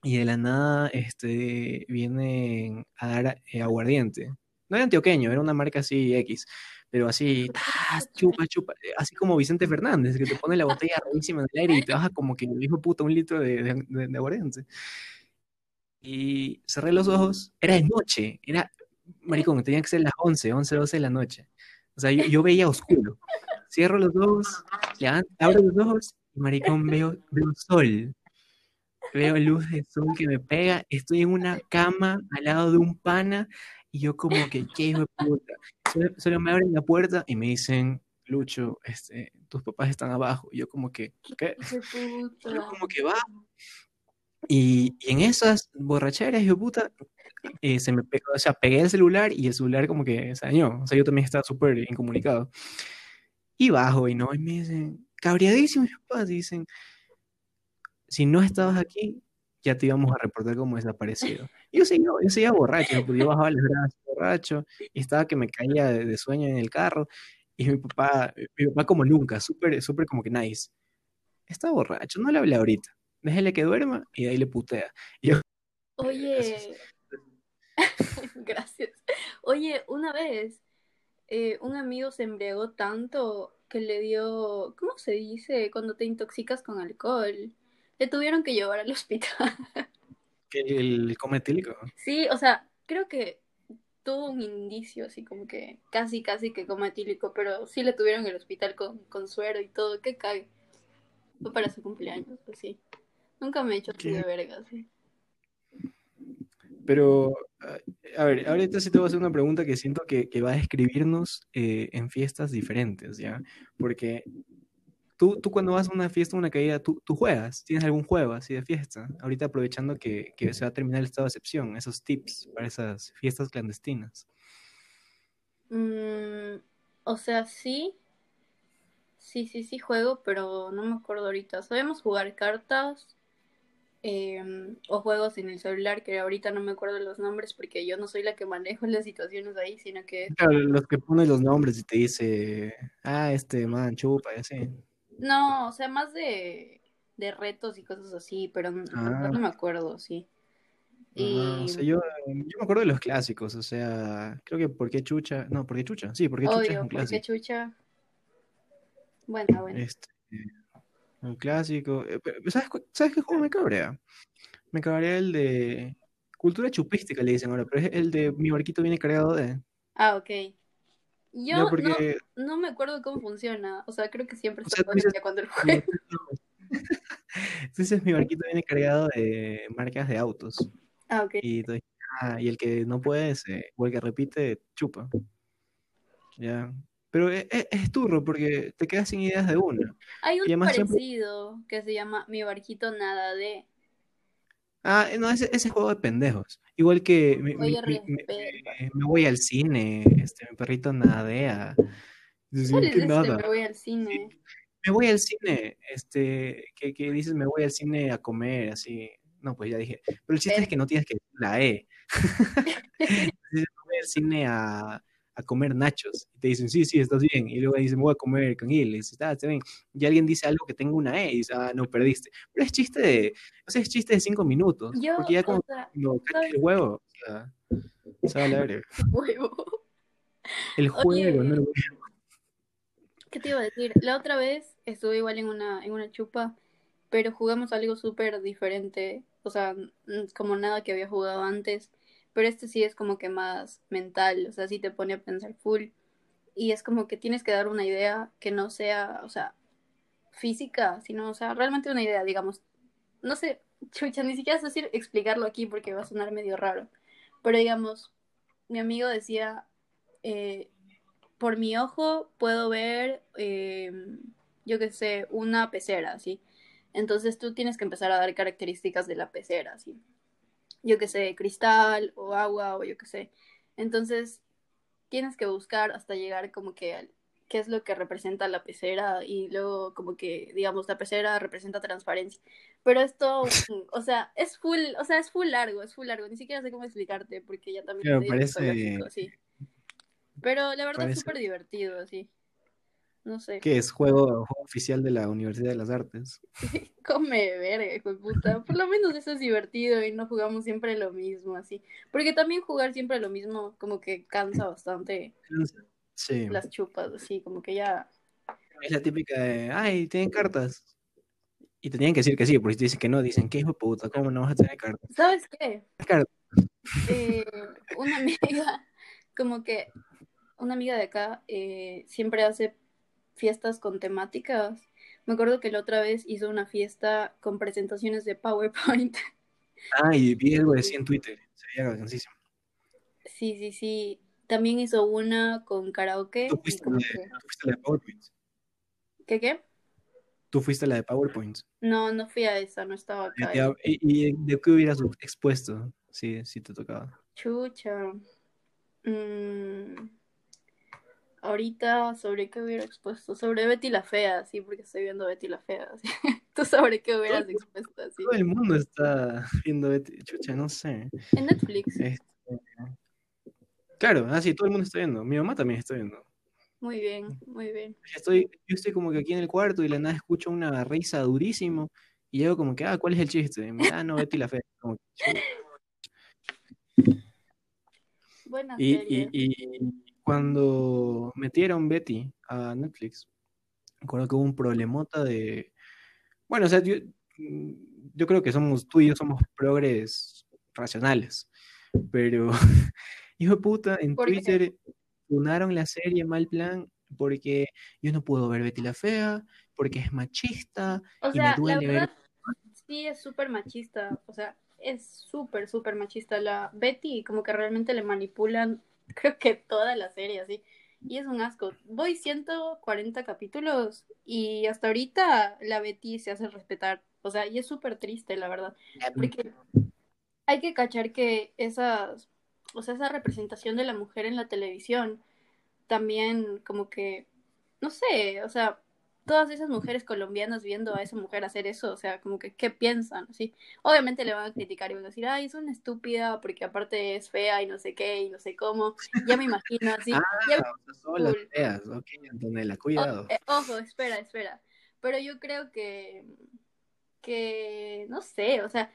[SPEAKER 1] Y de la nada este, vienen a dar eh, aguardiente. No era antioqueño, era una marca así X, pero así, chupa, chupa, eh, así como Vicente Fernández, que te pone la botella rarísima en el aire y te baja como que, hijo puta, un litro de, aguardiente. Y cerré los ojos, era de noche, era, maricón, tenía que ser las 11, 11, 12 de la noche. O sea, yo, veía oscuro. Cierro los ojos, abro los ojos y maricón veo, veo sol. Veo luz de sol que me pega, estoy en una cama al lado de un pana y yo como que, qué hijo de puta. Solo, solo me abren la puerta y me dicen, Lucho, este, tus papás están abajo. Y yo como que, ¿qué? Yo como que va. Y, y en esas borracheras, hijo de puta, eh, se me pegó, o sea, pegué el celular y el celular como que se dañó. O sea, yo también estaba súper incomunicado. Y bajo y no, y me dicen, cabreadísimos, mis papás, dicen, si no estabas aquí, ya te íbamos a reportar como desaparecido. Y yo seguía, yo seguía borracho, porque yo bajaba las gradas borracho, y estaba que me caía de, de sueño en el carro, y mi papá, mi papá como nunca, súper, súper como que nice. Está borracho, no le hablé ahorita. Déjele que duerma y de ahí le putea. Y yo,
[SPEAKER 2] Oye, [laughs] gracias. Oye, una vez eh, un amigo se embriagó tanto que le dio, ¿cómo se dice? Cuando te intoxicas con alcohol. Le tuvieron que llevar al hospital.
[SPEAKER 1] que el [laughs] cometílico.
[SPEAKER 2] Sí, o sea, creo que tuvo un indicio así como que casi, casi que coma etílico, pero sí le tuvieron en el hospital con, con suero y todo. ¿Qué cague? Fue para su cumpleaños, pues sí. Nunca me he hecho así de verga, sí.
[SPEAKER 1] Pero, a- a ver, ahorita sí te voy a hacer una pregunta que siento que, que va a describirnos eh, en fiestas diferentes, ¿ya? Porque tú, tú cuando vas a una fiesta, una caída, tú, tú juegas, tienes algún juego así de fiesta. Ahorita aprovechando que, que se va a terminar el estado de excepción, esos tips para esas fiestas clandestinas.
[SPEAKER 2] Mm, o sea, sí. Sí, sí, sí juego, pero no me acuerdo ahorita. Sabemos jugar cartas em, o juegos en el celular, que ahorita no me acuerdo los nombres porque yo no soy la que manejo [laughs] las situaciones ahí, sino que...
[SPEAKER 1] Claro, los que ponen los nombres y te dice, ah, este man chupa y así.
[SPEAKER 2] No, o sea, más de, de retos y cosas así, pero
[SPEAKER 1] Ah.
[SPEAKER 2] no me acuerdo, sí.
[SPEAKER 1] Ah,
[SPEAKER 2] Y
[SPEAKER 1] o sea, yo, yo me acuerdo de los clásicos, o sea, creo que ¿Por qué chucha? No, ¿Por qué chucha? Sí, ¿Por qué chucha es
[SPEAKER 2] obvio,
[SPEAKER 1] un
[SPEAKER 2] porque
[SPEAKER 1] clásico.
[SPEAKER 2] chucha. Buena, buena.
[SPEAKER 1] Este, un clásico. Eh, ¿Sabes, ¿sabes qué juego me cabrea? Me cabrea el de cultura chupística, le dicen ahora, pero es el de mi barquito viene cargado de.
[SPEAKER 2] Ah, ok. Yo no,
[SPEAKER 1] porque,
[SPEAKER 2] no me acuerdo cómo funciona. O sea, creo que siempre
[SPEAKER 1] o sea, tú dices,
[SPEAKER 2] cuando el [laughs] juego.
[SPEAKER 1] Entonces [laughs] mi barquito viene cargado de marcas de autos.
[SPEAKER 2] Ah, ok.
[SPEAKER 1] Y, ah, y el que no puede, se- o el que repite, chupa. Ya. Pero es, es- es turro porque te quedas sin ideas de una.
[SPEAKER 2] Hay
[SPEAKER 1] siempre.
[SPEAKER 2] parecido que se llama Mi barquito nada de.
[SPEAKER 1] Ah, no, ese, ese juego de pendejos. Igual que mi- mi-
[SPEAKER 2] Oye,
[SPEAKER 1] mi- mi-
[SPEAKER 2] respeta.
[SPEAKER 1] me, me voy al cine, este, mi perrito nadea.
[SPEAKER 2] ¿Cuál es
[SPEAKER 1] ¿qué
[SPEAKER 2] este?
[SPEAKER 1] nada?
[SPEAKER 2] Me voy al cine.
[SPEAKER 1] Me voy al cine, este, que, que dices me voy al cine a comer, así. No, pues ya dije. Pero el chiste es que no tienes que decir la E. [laughs] voy al cine a, a, comer nachos. Y te dicen, sí, sí, estás bien. Y luego dicen, voy a comer canguil. Y dices, ah, está bien. Y alguien dice algo que tenga una E. Y dices, ah, no, perdiste. Pero es chiste de, o sea, es chiste de cinco minutos.
[SPEAKER 2] Yo,
[SPEAKER 1] porque ya como,
[SPEAKER 2] sea,
[SPEAKER 1] el huevo. O sea, se va a la verga.
[SPEAKER 2] Huevo.
[SPEAKER 1] El juego,
[SPEAKER 2] Oye,
[SPEAKER 1] no el huevo.
[SPEAKER 2] ¿Qué te iba a decir? La otra vez estuve igual en una, en una chupa, pero jugamos algo súper diferente. O sea, como nada que había jugado antes. Pero este sí es como que más mental, o sea, sí te pone a pensar full. Y es como que tienes que dar una idea que no sea, o sea, física, sino, o sea, realmente una idea, digamos. No sé, chucha, ni siquiera sé decir explicarlo aquí porque va a sonar medio raro. Pero digamos, mi amigo decía, eh, por mi ojo puedo ver, eh, yo qué sé, una pecera, ¿sí? Entonces tú tienes que empezar a dar características de la pecera, ¿sí? Yo qué sé, cristal o agua o yo qué sé. Entonces tienes que buscar hasta llegar como que al qué es lo que representa la pecera y luego como que, digamos, la pecera representa transparencia. Pero esto, [laughs] o sea, es full, o sea, es full largo, es full largo. Ni siquiera sé cómo explicarte porque ya también es medio
[SPEAKER 1] parece-
[SPEAKER 2] sí. Pero la verdad es
[SPEAKER 1] Parece-
[SPEAKER 2] súper divertido, así. No sé.
[SPEAKER 1] Que es juego, juego oficial de la Universidad de las Artes. [laughs]
[SPEAKER 2] Come verga, hijo de puta. Por lo menos eso es divertido y no jugamos siempre lo mismo, así. Porque también jugar siempre lo mismo, como que cansa bastante
[SPEAKER 1] Sí.
[SPEAKER 2] las chupas, así, como que ya.
[SPEAKER 1] Es la típica de, ay, ¿tienen cartas? Y te tenían que decir que sí, porque si te dicen que no, dicen, ¿qué hijo de puta? ¿Cómo no vas a tener cartas?
[SPEAKER 2] ¿Sabes qué?
[SPEAKER 1] Cartas.
[SPEAKER 2] Eh, [laughs] una amiga, como que una amiga de acá eh, siempre hace fiestas con temáticas. Me acuerdo que la otra vez hizo una fiesta con presentaciones de PowerPoint.
[SPEAKER 1] Ah, y vi algo así en Twitter. Se veía gracioso.
[SPEAKER 2] Sí, sí, sí. También hizo una con karaoke.
[SPEAKER 1] Tú fuiste, la de,
[SPEAKER 2] que-
[SPEAKER 1] tú fuiste la de PowerPoint.
[SPEAKER 2] ¿Qué qué?
[SPEAKER 1] Tú fuiste la de PowerPoint.
[SPEAKER 2] No, no fui a esa, no estaba acá.
[SPEAKER 1] y de qué hubieras expuesto? Sí, sí te tocaba.
[SPEAKER 2] Chucha. Mm, Ahorita, ¿sobre qué hubiera expuesto? Sobre Betty la Fea, sí, porque estoy viendo Betty la Fea. sí. [laughs] ¿Tú sobre qué hubieras expuesto así?
[SPEAKER 1] Todo el mundo está [laughs] viendo Betty. Chucha, no sé.
[SPEAKER 2] En Netflix.
[SPEAKER 1] Este, Claro, ah, sí, todo el mundo está viendo. Mi mamá también está viendo.
[SPEAKER 2] Muy bien, muy bien.
[SPEAKER 1] Estoy, yo estoy como que aquí en el cuarto y la nada escucho una risa durísimo y llego como que, ah, ¿cuál es el chiste? Me ah, no, Betty la Fea. Como que, [laughs] chuta.
[SPEAKER 2] Buena
[SPEAKER 1] Y,
[SPEAKER 2] serie.
[SPEAKER 1] y, y cuando metieron Betty a Netflix, me acuerdo que hubo un problemota de... Bueno, o sea, yo, yo creo que somos, tú y yo somos progres racionales, pero, [laughs] hijo de puta, en. Twitter funaron la serie mal plan porque yo no puedo ver Betty la Fea, porque es machista,
[SPEAKER 2] O
[SPEAKER 1] y me
[SPEAKER 2] sea, la
[SPEAKER 1] duele ver...
[SPEAKER 2] verdad, sí es súper machista. O sea, es súper, súper machista. La Betty, como que realmente le manipulan, [laughs] creo que toda la serie, así. Y es un asco. Voy 140 capítulos y hasta ahorita la Betty se hace respetar. O sea, y es súper triste, la verdad. Porque hay que cachar que esas, o sea, esa representación de la mujer en la televisión también como que, no sé, o sea, todas esas mujeres colombianas viendo a esa mujer hacer eso, o sea, como que, ¿qué piensan? Así, obviamente le van a criticar y van a decir, ay, es una estúpida porque aparte es fea y no sé qué y no sé cómo. Ya me imagino así.
[SPEAKER 1] Ah,
[SPEAKER 2] ya
[SPEAKER 1] o sea, son las feas, ok, Antonella,
[SPEAKER 2] O-
[SPEAKER 1] cuidado.
[SPEAKER 2] eh, ojo, espera, espera. Pero yo creo que, que, no sé, o sea,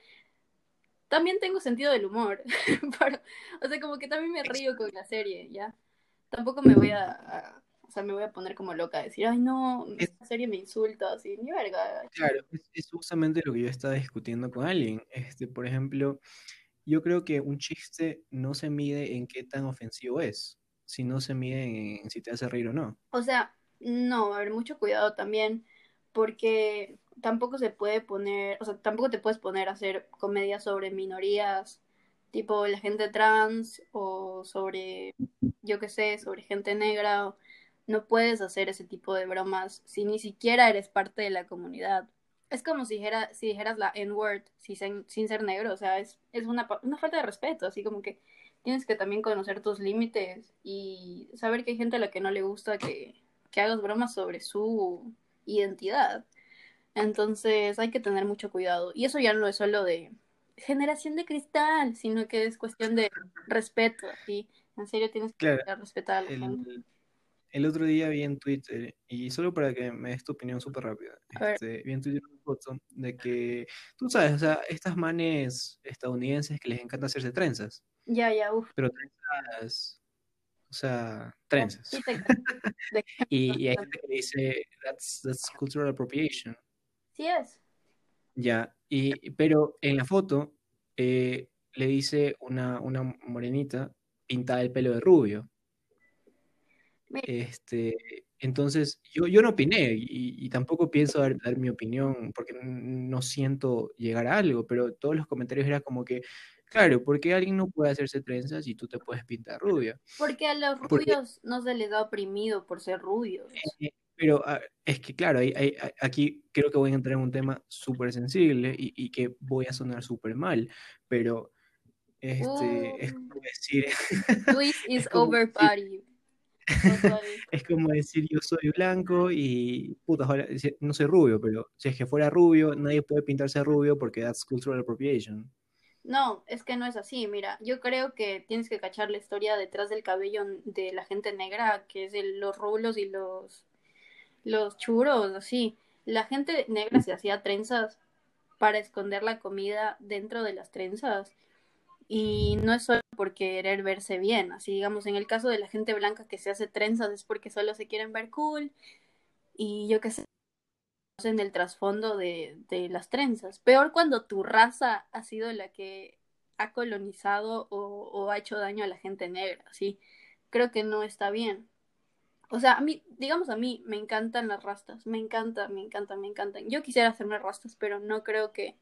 [SPEAKER 2] también tengo sentido del humor. [laughs] Pero, o sea, como que también me río con la serie, ¿ya? Tampoco me voy a, a- o sea, me voy a poner como loca a decir, ay, no, esta serie me insulta, así, ni verga.
[SPEAKER 1] Claro, es, es justamente lo que yo estaba discutiendo con alguien. Este, por ejemplo, yo creo que un chiste no se mide en qué tan ofensivo es, sino se mide en si te hace reír o no.
[SPEAKER 2] O sea, no, a ver, mucho cuidado también, porque tampoco se puede poner, o sea, tampoco te puedes poner a hacer comedia sobre minorías, tipo la gente trans, o sobre, yo qué sé, sobre gente negra. o- No puedes hacer ese tipo de bromas si ni siquiera eres parte de la comunidad. Es como si, dijera, si dijeras la N-word si sin ser negro, o sea, es, es una, una falta de respeto, así como que tienes que también conocer tus límites y saber que hay gente a la que no le gusta que, que hagas bromas sobre su identidad. Entonces hay que tener mucho cuidado. Y eso ya no es solo de, generación de cristal, sino que es cuestión de respeto, ¿sí? En serio tienes que respetar a la
[SPEAKER 1] el,
[SPEAKER 2] gente.
[SPEAKER 1] El otro día vi en Twitter, y solo para que me des tu opinión súper rápida, este, vi en Twitter una foto de que, tú sabes, o sea, estas manes estadounidenses que les encanta hacerse trenzas.
[SPEAKER 2] Ya, ya, uff.
[SPEAKER 1] Pero trenzas, o sea, trenzas. [laughs] y, y, hay gente que dice, that's, that's cultural appropriation.
[SPEAKER 2] Sí es.
[SPEAKER 1] Ya, y, pero en la foto eh, le dice una, una morenita pintada el pelo de rubio. Este, entonces, yo, yo no opiné y, tampoco pienso dar, mi opinión porque no siento llegar a algo, pero todos los comentarios eran como que, claro, porque alguien no puede hacerse trenzas y tú te puedes pintar rubia?
[SPEAKER 2] Porque a los rubios no se les da oprimido por ser rubios.
[SPEAKER 1] Eh, pero ah, es que, claro, hay, aquí creo que voy a entrar en un tema súper sensible y, que voy a sonar súper mal, pero este, es como decir...
[SPEAKER 2] Luis [laughs] is over party. [laughs]
[SPEAKER 1] es como decir yo soy blanco y puta, no soy rubio, pero si es que fuera rubio, nadie puede pintarse rubio porque that's cultural appropriation.
[SPEAKER 2] No, es que no es así. Mira, yo creo que tienes que cachar la historia detrás del cabello de la gente negra, que es los rulos y los, los churos, así. La gente negra se hacía trenzas para esconder la comida dentro de las trenzas y no es solo por querer verse bien, así digamos, en el caso de la gente blanca que se hace trenzas es porque solo se quieren ver cool y yo qué sé, en el trasfondo de, de las trenzas. Peor cuando tu raza ha sido la que ha colonizado o, o ha hecho daño a la gente negra, ¿sí? Creo que no está bien. O sea, a mí, digamos a mí, me encantan las rastas, me encanta, me encantan, me encantan. Yo quisiera hacerme rastas, pero no creo que,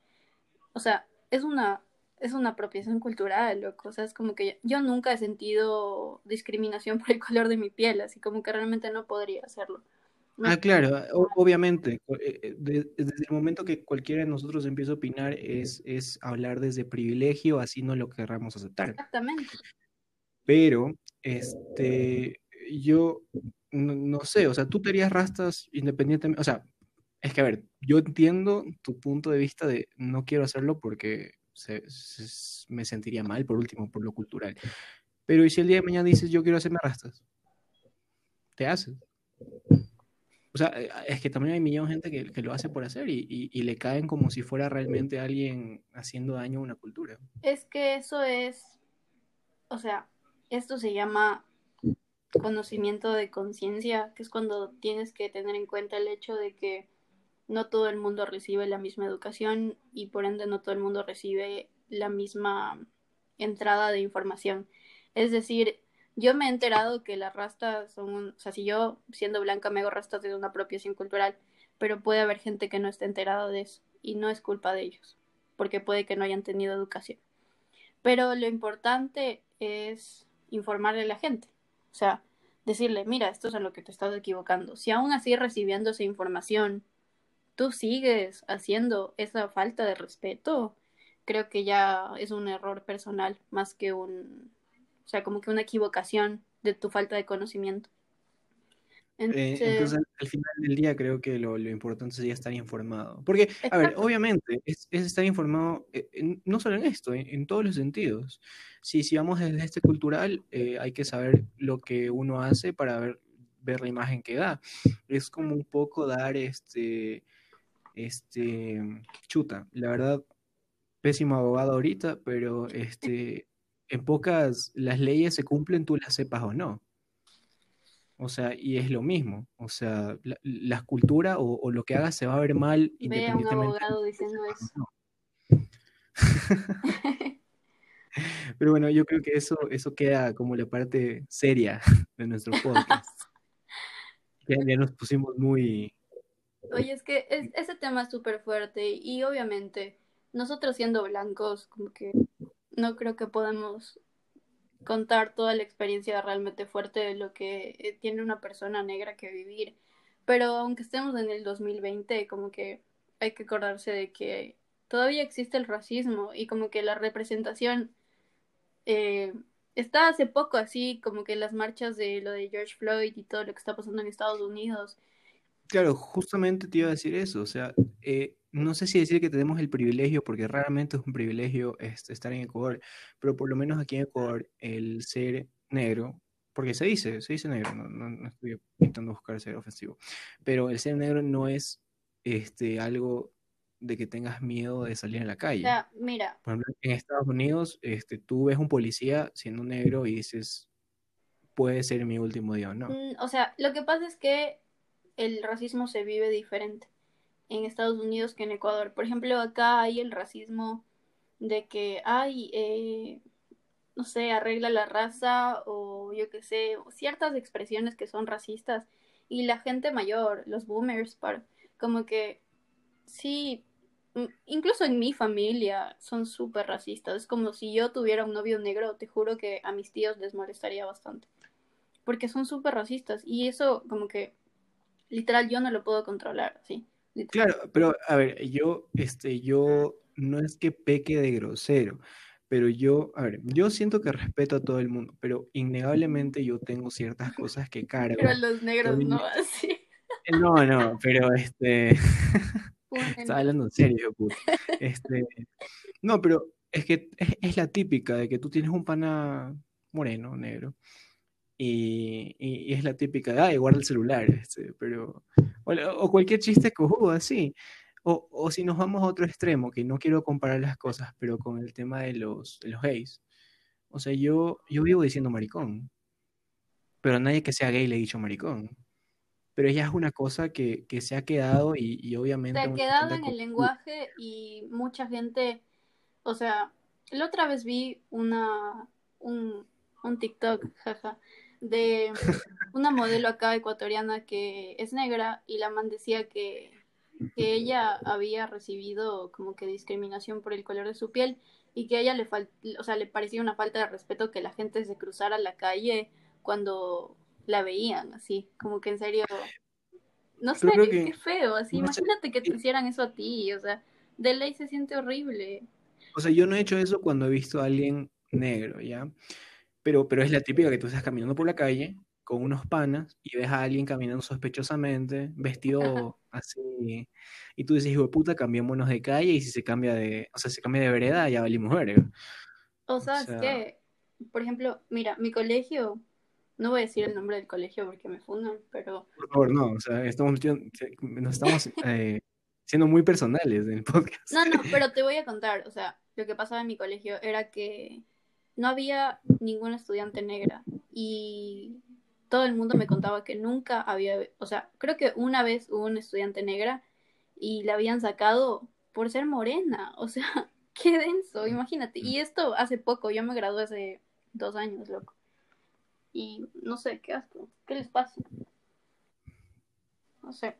[SPEAKER 2] o sea, es una es una apropiación cultural, loco. O sea, es como que yo, nunca he sentido discriminación [laughs] por el color de mi piel, así como que realmente no podría hacerlo.
[SPEAKER 1] ah, claro, obviamente. Eh, eh, desde el momento que cualquiera de nosotros empieza a opinar es, es hablar desde privilegio, así no lo querramos aceptar.
[SPEAKER 2] Exactamente.
[SPEAKER 1] Pero, este, yo no, no sé, o sea, tú te harías rastas independientemente, o sea, es que a ver, yo entiendo tu punto de vista de no quiero hacerlo porque me sentiría mal, por último, por lo cultural. Pero ¿y si el día de mañana dices, yo quiero hacerme rastas? Te haces. O sea, eh, es que también hay millones de gente que, lo hace por hacer y, y, le caen como si fuera realmente alguien haciendo daño a una cultura.
[SPEAKER 2] Es que eso es, o sea, esto se llama conocimiento de conciencia, que es cuando tienes que tener en cuenta el hecho de que no todo el mundo recibe la misma educación y por ende no todo el mundo recibe la misma entrada de información. Es decir, yo me he enterado que las rastas son un, o sea, si yo siendo blanca me hago rastas de una apropiación cultural, pero puede haber gente que no esté enterada de eso y no es culpa de ellos, porque puede que no hayan tenido educación. Pero lo importante es informarle a la gente, o sea, decirle, mira, esto es a lo que te estás equivocando. Si aún así recibiendo esa información tú sigues haciendo esa falta de respeto, creo que ya es un error personal más que un, o sea, como que una equivocación de tu falta de conocimiento.
[SPEAKER 1] Eh, entonces, al final del día creo que lo, importante sería estar informado. Porque, a ver, obviamente, es, estar informado eh, no solo en esto, en, todos los sentidos. Si, si vamos desde este cultural, eh, hay que saber lo que uno hace para ver, ver la imagen que da. Es como un poco dar este este, chuta, la verdad, pésimo abogado ahorita, pero este, en pocas, las leyes se cumplen, tú las sepas o no. O sea, y es lo mismo. O sea, la, escultura o, lo que hagas se va a ver mal
[SPEAKER 2] Ve a un abogado diciendo eso. [laughs]
[SPEAKER 1] Pero bueno, yo creo que eso, eso queda como la parte seria de nuestro podcast. [laughs] ya nos pusimos muy,
[SPEAKER 2] Oye, es que ese tema es súper fuerte y obviamente nosotros siendo blancos, como que no creo que podamos contar toda la experiencia realmente fuerte de lo que tiene una persona negra que vivir. Pero aunque estemos en el 2020, como que hay que acordarse de que todavía existe el racismo y como que la representación eh, está hace poco así, como que las marchas de lo de George Floyd y todo lo que está pasando en Estados Unidos
[SPEAKER 1] Claro, justamente te iba a decir eso, o sea, eh, no sé si decir que tenemos el privilegio, porque raramente es un privilegio este, estar en Ecuador, pero por lo menos aquí en Ecuador el ser negro, porque se dice, se dice negro, no, no, no estoy intentando buscar ser ofensivo, pero el ser negro no es este, algo de que tengas miedo de salir en la
[SPEAKER 2] O
[SPEAKER 1] calle.
[SPEAKER 2] sea, mira,
[SPEAKER 1] Por ejemplo, en Estados Unidos, este, tú ves un policía siendo negro y dices, puede ser mi último día o no.
[SPEAKER 2] mm, o sea, lo que pasa es que el racismo se vive diferente en Estados Unidos que en Ecuador. Por ejemplo, acá hay el racismo de que, ay, eh, no sé, arregla la raza o yo qué sé, ciertas expresiones que son racistas. Y la gente mayor, los boomers, para, como que sí, mm, incluso en mi familia son súper racistas. Es como si yo tuviera un novio negro, te juro que a mis tíos les molestaría bastante. Porque son súper racistas. Y eso como que literal yo no lo puedo controlar, ¿sí? Literal.
[SPEAKER 1] Claro, pero a ver, yo, este, yo no es que peque de grosero, pero yo, a ver, yo siento que respeto a todo el mundo, pero innegablemente yo tengo ciertas cosas que
[SPEAKER 2] Pero
[SPEAKER 1] cargo.
[SPEAKER 2] los negros no, así.
[SPEAKER 1] No, no, pero este, [laughs] [laughs] estaba hablando en serio, puta. Este, no, pero es que es, es la típica de que tú tienes un pana moreno, negro, y, y- es la típica de, ay, guarda el celular, este, pero, o, o cualquier chiste cojudo así. O, o si nos vamos a otro extremo, que no quiero comparar las cosas, pero con el tema de los, de los gays. O sea, yo, yo vivo diciendo maricón, pero a nadie que sea gay le he dicho maricón. Pero ya es una cosa que, que se ha quedado y, y
[SPEAKER 2] Se
[SPEAKER 1] obviamente
[SPEAKER 2] ha
[SPEAKER 1] mucha
[SPEAKER 2] quedado en el lenguaje y mucha gente, o sea, la otra vez vi una, un, un TikTok, jaja, de una modelo acá ecuatoriana que es negra y la man decía que, que ella había recibido como que discriminación por el color de su piel y que a ella le fal- o sea, le parecía una falta de respeto que la gente se cruzara la calle cuando la veían, así, como que en serio, no sé,
[SPEAKER 1] que-
[SPEAKER 2] qué feo, así, imagínate que te hicieran eso a ti, o sea, de ley se siente horrible.
[SPEAKER 1] O sea, yo no he hecho eso cuando he visto a alguien negro, ¿ya? Pero, pero es la típica que tú estás caminando por la calle con unos panas y ves a alguien caminando sospechosamente, vestido así, y tú dices, hijo de puta, cambiémonos de calle y si se cambia de, o sea, se cambia de vereda, ya valimos verga.
[SPEAKER 2] O
[SPEAKER 1] O
[SPEAKER 2] sea, es
[SPEAKER 1] sea,
[SPEAKER 2] que, por ejemplo, mira, mi colegio, no voy a decir el nombre del colegio porque me fundan, pero
[SPEAKER 1] por favor, no, o sea, estamos nos estamos [laughs] eh, siendo muy personales en el podcast.
[SPEAKER 2] No, no, pero te voy a contar, o sea, lo que pasaba en mi colegio era que no había ninguna estudiante negra y todo el mundo me contaba que nunca había, o sea, creo que una vez hubo una estudiante negra y la habían sacado por ser morena, o sea, [laughs] qué denso, imagínate. Y esto hace poco, yo me gradué hace dos años, loco. Y no sé, qué asco, ¿qué les pasa? No sé.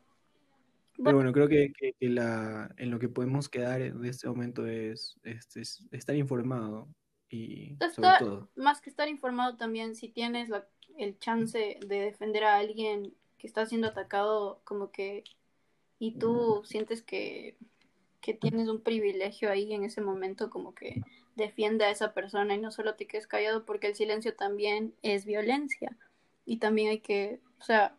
[SPEAKER 1] Pero bueno, creo que, que- que la, en lo que podemos quedar en este momento es, este, es estar informado y sobre
[SPEAKER 2] Está-
[SPEAKER 1] todo.
[SPEAKER 2] más que estar informado también, si tienes la- el chance de defender a alguien que está siendo atacado, como que, y tú sientes que, que tienes un privilegio ahí en ese momento, como que defiende a esa persona y no solo te quedes callado, porque el silencio también es violencia. Y también hay que, o sea,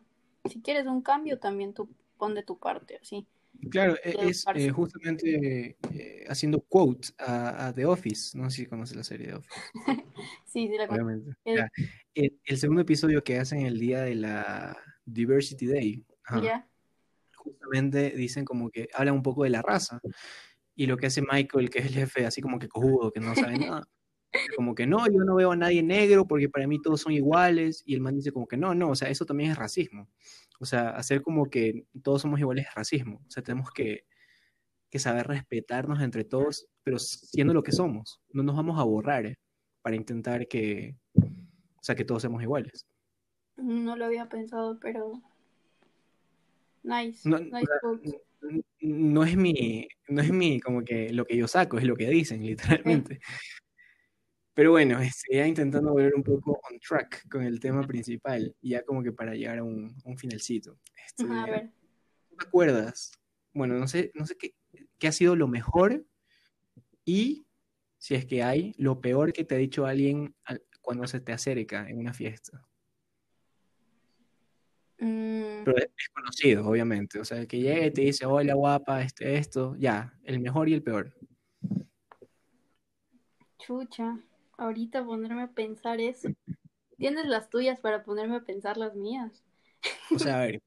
[SPEAKER 2] si quieres un cambio, también tú pon de tu parte, así.
[SPEAKER 1] Claro, e-
[SPEAKER 2] de
[SPEAKER 1] es eh, justamente eh, haciendo quote a, a The Office. No sé si conoces la serie The Office, [laughs]
[SPEAKER 2] Sí, sí, la. Eh,
[SPEAKER 1] Ya. El, el segundo episodio que hacen el día de la Diversity Day, ajá,
[SPEAKER 2] ya.
[SPEAKER 1] justamente dicen como que hablan un poco de la raza. Y lo que hace Michael, que es el jefe, así como que cojudo, que no sabe [laughs] nada, como que no, yo no veo a nadie negro porque para mí todos son iguales. Y el man dice como que no, no, o sea, eso también es racismo. O sea, hacer como que todos somos iguales es racismo. O sea, tenemos que, que saber respetarnos entre todos, pero siendo lo que somos. No nos vamos a borrar eh, para intentar que, o sea, que todos seamos iguales.
[SPEAKER 2] No lo había pensado, pero nice,
[SPEAKER 1] no es mi, no es mi, como que lo que yo saco, es lo que dicen, [laughs] literalmente. Pero bueno, este, ya intentando volver un poco on track con el tema principal, ya como que para llegar a un, un finalcito. Este,
[SPEAKER 2] Ajá, a ver.
[SPEAKER 1] ¿tú te acuerdas? Bueno, no sé, no sé qué, qué ha sido lo mejor y, si es que hay, lo peor que te ha dicho alguien al- cuando se te acerca en una fiesta.
[SPEAKER 2] Mm,
[SPEAKER 1] Pero es es conocido, obviamente. O sea, el que llegue y te dice, hola guapa, este, esto, ya, el mejor y el peor.
[SPEAKER 2] chucha, ahorita ponerme a pensar eso. ¿Tienes las tuyas para ponerme a pensar las mías?
[SPEAKER 1] O sea, a ver,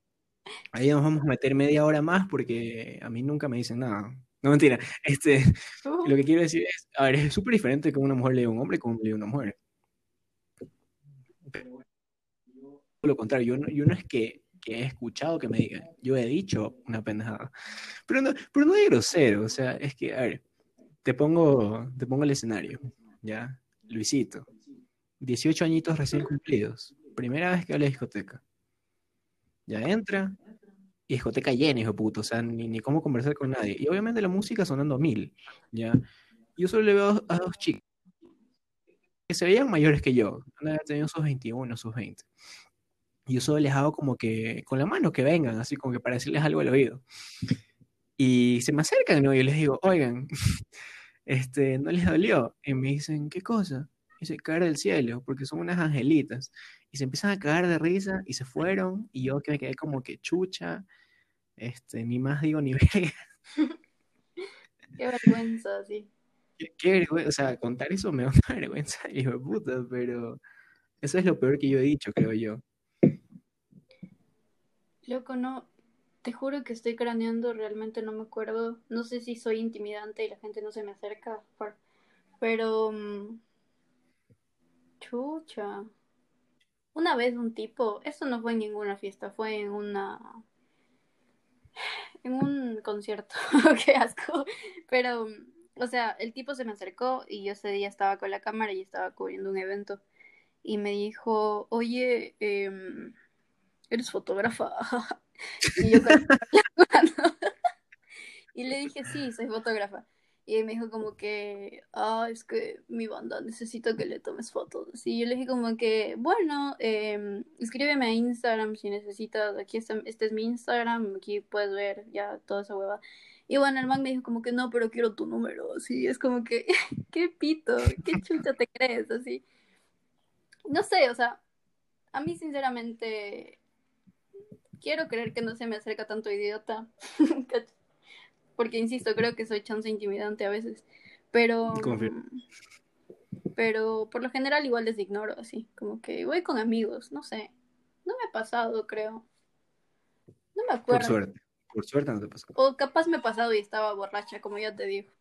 [SPEAKER 1] ahí nos vamos a meter media hora más porque a mí nunca me dicen nada. No, mentira. Este,
[SPEAKER 2] Uh,
[SPEAKER 1] lo que quiero decir es, a ver, es súper diferente que una mujer le diga a un hombre como le diga a una mujer. Pero lo contrario, yo no, yo no es que, que he escuchado que me digan, yo he dicho una pendejada. Pero no, pero no de grosero, o sea, es que, a ver, te pongo, te pongo el escenario, ¿ya? Luisito, 18 añitos recién cumplidos, primera vez que va a la discoteca. Ya entra, y discoteca llena, hijo puto, o sea, ni, ni cómo conversar con nadie. Y obviamente la música sonando mil, ¿ya? Yo solo le veo a dos, a dos chicas que se veían mayores que yo, han tenido sus 21, sus 20. Y yo solo les hago como que, con la mano que vengan, así como que para decirles algo al oído. Y se me acercan, ¿no? Y yo les digo, oigan, [laughs] este, ¿no les dolió? Y me dicen, ¿qué cosa? Y se caer del cielo, porque son unas angelitas. Y se empiezan a cagar de risa y se fueron. Y yo que me quedé como que chucha, este, ni más digo ni [laughs] verga. [laughs]
[SPEAKER 2] qué vergüenza, sí.
[SPEAKER 1] Qué, qué vergüenza, o sea, contar eso me da una [laughs] vergüenza, hijo de puta, pero eso es lo peor que yo he dicho, creo yo.
[SPEAKER 2] Loco, no, te juro que estoy craneando, realmente no me acuerdo. No sé si soy intimidante y la gente no se me acerca, pero... mm, Chucha. Una vez un tipo, eso no fue en ninguna fiesta, fue en una... en un concierto, [laughs] qué asco. Pero, o sea, el tipo se me acercó y yo ese día estaba con la cámara y estaba cubriendo un evento. Y me dijo, oye, em, ¿eres fotógrafa? [laughs] Y yo con la. [laughs] [laughs] Y le dije, sí, soy fotógrafa. Y él me dijo como que, ah, es que mi banda necesita que le tomes fotos. Y yo le dije como que, bueno, em, escríbeme a Instagram si necesitas. Aquí está, este es mi Instagram, aquí puedes ver ya toda esa hueva. Y bueno, el man me dijo como que no, pero quiero tu número. Así es como que, [laughs] qué pito, qué chucha te crees, así. No sé, o sea, a mí sinceramente quiero creer que no se me acerca tanto idiota. [laughs] Porque insisto, creo que soy chance intimidante a veces. Pero.
[SPEAKER 1] Confirmo.
[SPEAKER 2] Pero por lo general igual les ignoro así. Como que voy con amigos, no sé. No me ha pasado, creo. No me
[SPEAKER 1] Por
[SPEAKER 2] acuerdo.
[SPEAKER 1] suerte, por suerte no te pasó.
[SPEAKER 2] O capaz me ha pasado y estaba borracha, como ya te digo.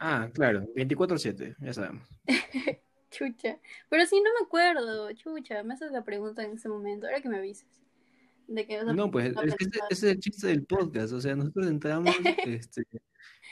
[SPEAKER 1] Ah, claro, 24/7, ya sabemos. [laughs]
[SPEAKER 2] Chucha. Pero sí, no me acuerdo. Chucha, me haces la pregunta en ese momento. Ahora que me avises. De que
[SPEAKER 1] No, pues
[SPEAKER 2] a
[SPEAKER 1] es que ese, es el chiste del podcast, o sea, nosotros entramos este,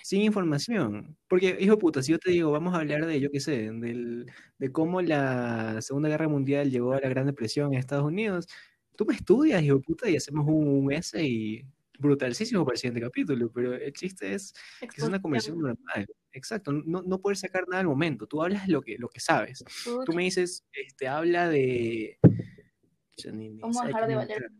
[SPEAKER 1] sin información. Porque, hijo de puta, si yo te digo, vamos a hablar de, yo qué sé, del, de cómo la Segunda Guerra Mundial llegó a la Gran Depresión en Estados Unidos, tú me estudias, hijo de puta, y hacemos un, un essay brutalísimo para el siguiente capítulo, pero el chiste es que es una conversación normal. Exacto, no, no puedes sacar nada al momento, tú hablas lo que, lo que sabes. Tú me dices, este, habla de...
[SPEAKER 2] ¿Cómo dejar de valer?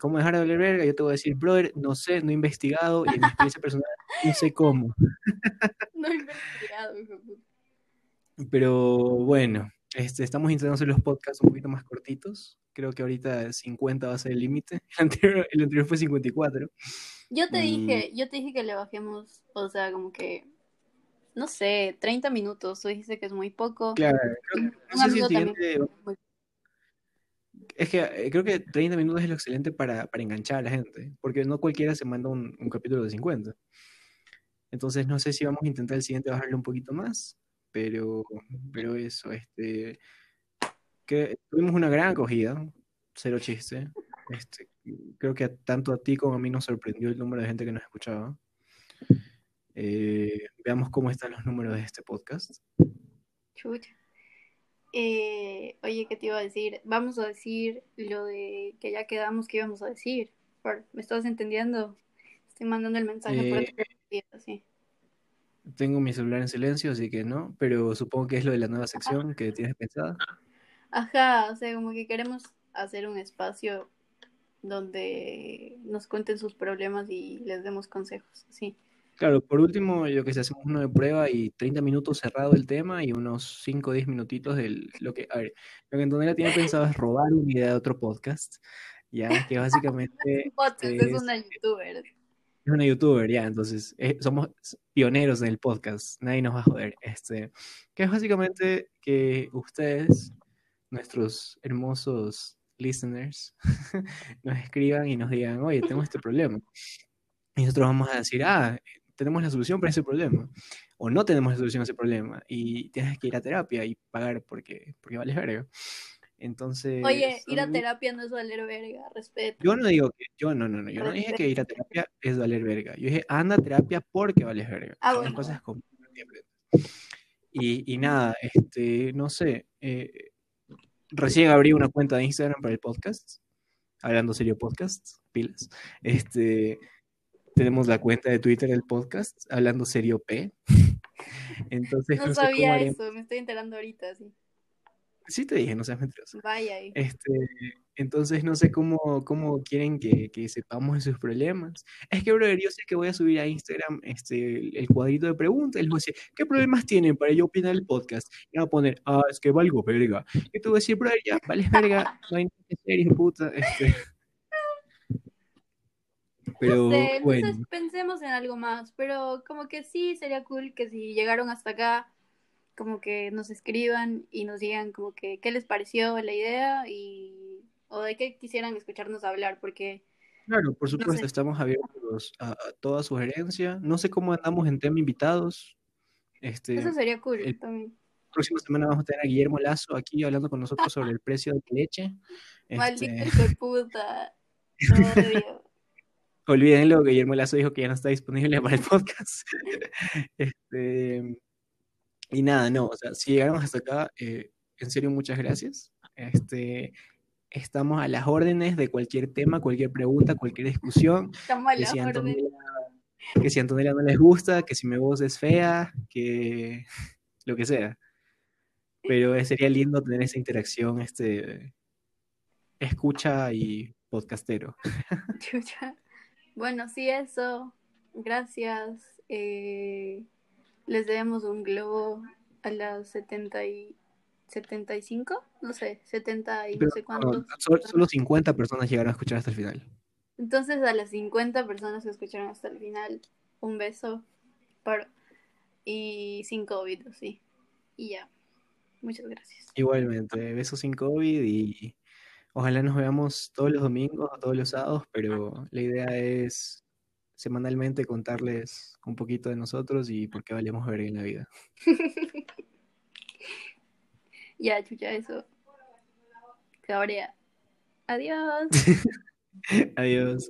[SPEAKER 1] ¿Cómo dejar de valer verga? Yo te voy a decir, brother, no sé, no he investigado y en mi experiencia personal no sé cómo. [laughs]
[SPEAKER 2] No he investigado, hijo.
[SPEAKER 1] Pero bueno, este, estamos intentando hacer los podcasts un poquito más cortitos. Creo que ahorita 50 va a ser el límite. [laughs] El anterior, el anterior fue 54.
[SPEAKER 2] Yo te
[SPEAKER 1] Mm.
[SPEAKER 2] dije, yo te dije que le bajemos, o sea, como que, no sé, 30 minutos. Tú dijiste que es muy poco.
[SPEAKER 1] Claro, creo,
[SPEAKER 2] Un
[SPEAKER 1] no sé si el
[SPEAKER 2] también.
[SPEAKER 1] Es que eh, creo que 30 minutos es lo excelente para, para enganchar a la gente, porque no cualquiera se manda un, un capítulo de 50. Entonces no sé si vamos a intentar el siguiente bajarle un poquito más, pero, pero eso, este, que tuvimos una gran acogida, cero chiste. Este, creo que tanto a ti como a mí nos sorprendió el número de gente que nos escuchaba. Eh, veamos cómo están los números de este podcast.
[SPEAKER 2] Chucha. Eh, oye, ¿qué te iba a decir? Vamos a decir lo de que ya quedamos que íbamos a decir. Por- ¿Me estás entendiendo? Estoy mandando el mensaje por
[SPEAKER 1] Eh,
[SPEAKER 2] teléfono, sí.
[SPEAKER 1] Tengo mi celular en silencio, así que no, pero supongo que es lo de la nueva sección que tienes pensada.
[SPEAKER 2] Ajá, o sea, como que queremos hacer un espacio donde nos cuenten sus problemas y les demos consejos, sí.
[SPEAKER 1] Claro, por último, yo que sé, hacemos uno de prueba y 30 minutos cerrado el tema y unos 5 o 10 minutitos del lo que, a ver, lo que Antonella tiene pensado es robar una idea de otro podcast ya, que básicamente [laughs]
[SPEAKER 2] Podcast,
[SPEAKER 1] este,
[SPEAKER 2] es una youtuber.
[SPEAKER 1] es una youtuber, ya, entonces eh, somos pioneros en el podcast, nadie nos va a joder. Este, que es básicamente que ustedes, nuestros hermosos listeners, [laughs] nos escriban y nos digan, oye, tengo este problema. Y nosotros vamos a decir, ah, tenemos la solución para ese problema. O no tenemos la solución a ese problema. Y tienes que ir a terapia y pagar porque, porque vales verga. Entonces.
[SPEAKER 2] Oye, ir a
[SPEAKER 1] son-
[SPEAKER 2] terapia no es valer verga, respeto.
[SPEAKER 1] Yo no digo que. Yo no, no, no. Yo no dije que ir a terapia es valer verga. Yo dije, anda a terapia porque vales verga.
[SPEAKER 2] Ah, bueno.
[SPEAKER 1] cosas diferentes. Y, y nada, este, no sé. eh, recién abrí una cuenta de Instagram para el podcast. Hablando serio podcast, pilas. Este, tenemos la cuenta de Twitter del podcast, hablando serio P. [laughs] Entonces,
[SPEAKER 2] No
[SPEAKER 1] no sé cómo
[SPEAKER 2] sabía
[SPEAKER 1] haremos.
[SPEAKER 2] eso, me estoy enterando ahorita, sí.
[SPEAKER 1] Sí te dije, no seas mentiroso.
[SPEAKER 2] Vaya ahí.
[SPEAKER 1] Este, entonces no sé cómo, cómo quieren que, que sepamos de sus problemas. Es que, brother, yo sé que voy a subir a Instagram este, el, el cuadrito de preguntas les voy a decir, ¿qué problemas tienen para yo opinar el podcast? Y voy a poner, ah, es que valgo verga. Y tú vas a decir, brother, ya, vales verga, [laughs] no hay nada que hacer, puta. Este. Pero
[SPEAKER 2] No sé,
[SPEAKER 1] bueno,
[SPEAKER 2] entonces pensemos en algo más, pero como que sí sería cool que si llegaron hasta acá, como que nos escriban y nos digan como que qué les pareció la idea y o de qué quisieran escucharnos hablar, porque
[SPEAKER 1] claro, por supuesto,
[SPEAKER 2] sé.
[SPEAKER 1] estamos abiertos a, a toda sugerencia. No sé cómo andamos en tema invitados. Este,
[SPEAKER 2] eso sería cool
[SPEAKER 1] el-
[SPEAKER 2] también.
[SPEAKER 1] próxima semana vamos a tener a Guillermo Lazo aquí hablando con nosotros sobre el precio de la leche. [laughs]
[SPEAKER 2] Maldito
[SPEAKER 1] Este,
[SPEAKER 2] puta. [laughs] Odio.
[SPEAKER 1] Olvídenlo, Guillermo Lazo dijo que ya no está disponible para el podcast. [laughs] Este, y nada, no, o sea, si llegaron hasta acá, eh, en serio, muchas gracias. Este, estamos a las órdenes de cualquier tema, cualquier pregunta, cualquier discusión.
[SPEAKER 2] Estamos a
[SPEAKER 1] Que
[SPEAKER 2] la
[SPEAKER 1] si. Antonella, que si a Antonella no les gusta, que si mi voz es fea, que [laughs] lo que sea. Pero sería lindo tener esa interacción, este, escucha y podcastero. [laughs]
[SPEAKER 2] Bueno, sí, eso. Gracias. Eh, les debemos un globo a las 70 y 75, no sé, 70 y no
[SPEAKER 1] Pero
[SPEAKER 2] sé
[SPEAKER 1] no,
[SPEAKER 2] cuántos.
[SPEAKER 1] solo, solo 50 personas llegaron a escuchar hasta el final.
[SPEAKER 2] Entonces a las 50 personas que escucharon hasta el final, un beso para... y sin COVID, sí. Y ya. Muchas gracias.
[SPEAKER 1] Igualmente, besos sin COVID y ojalá nos veamos todos los domingos o todos los sábados, pero la idea es semanalmente contarles un poquito de nosotros y por qué valemos ver en la vida. [laughs]
[SPEAKER 2] Ya, chucha, eso. Cabrea. Adiós. [laughs]
[SPEAKER 1] Adiós.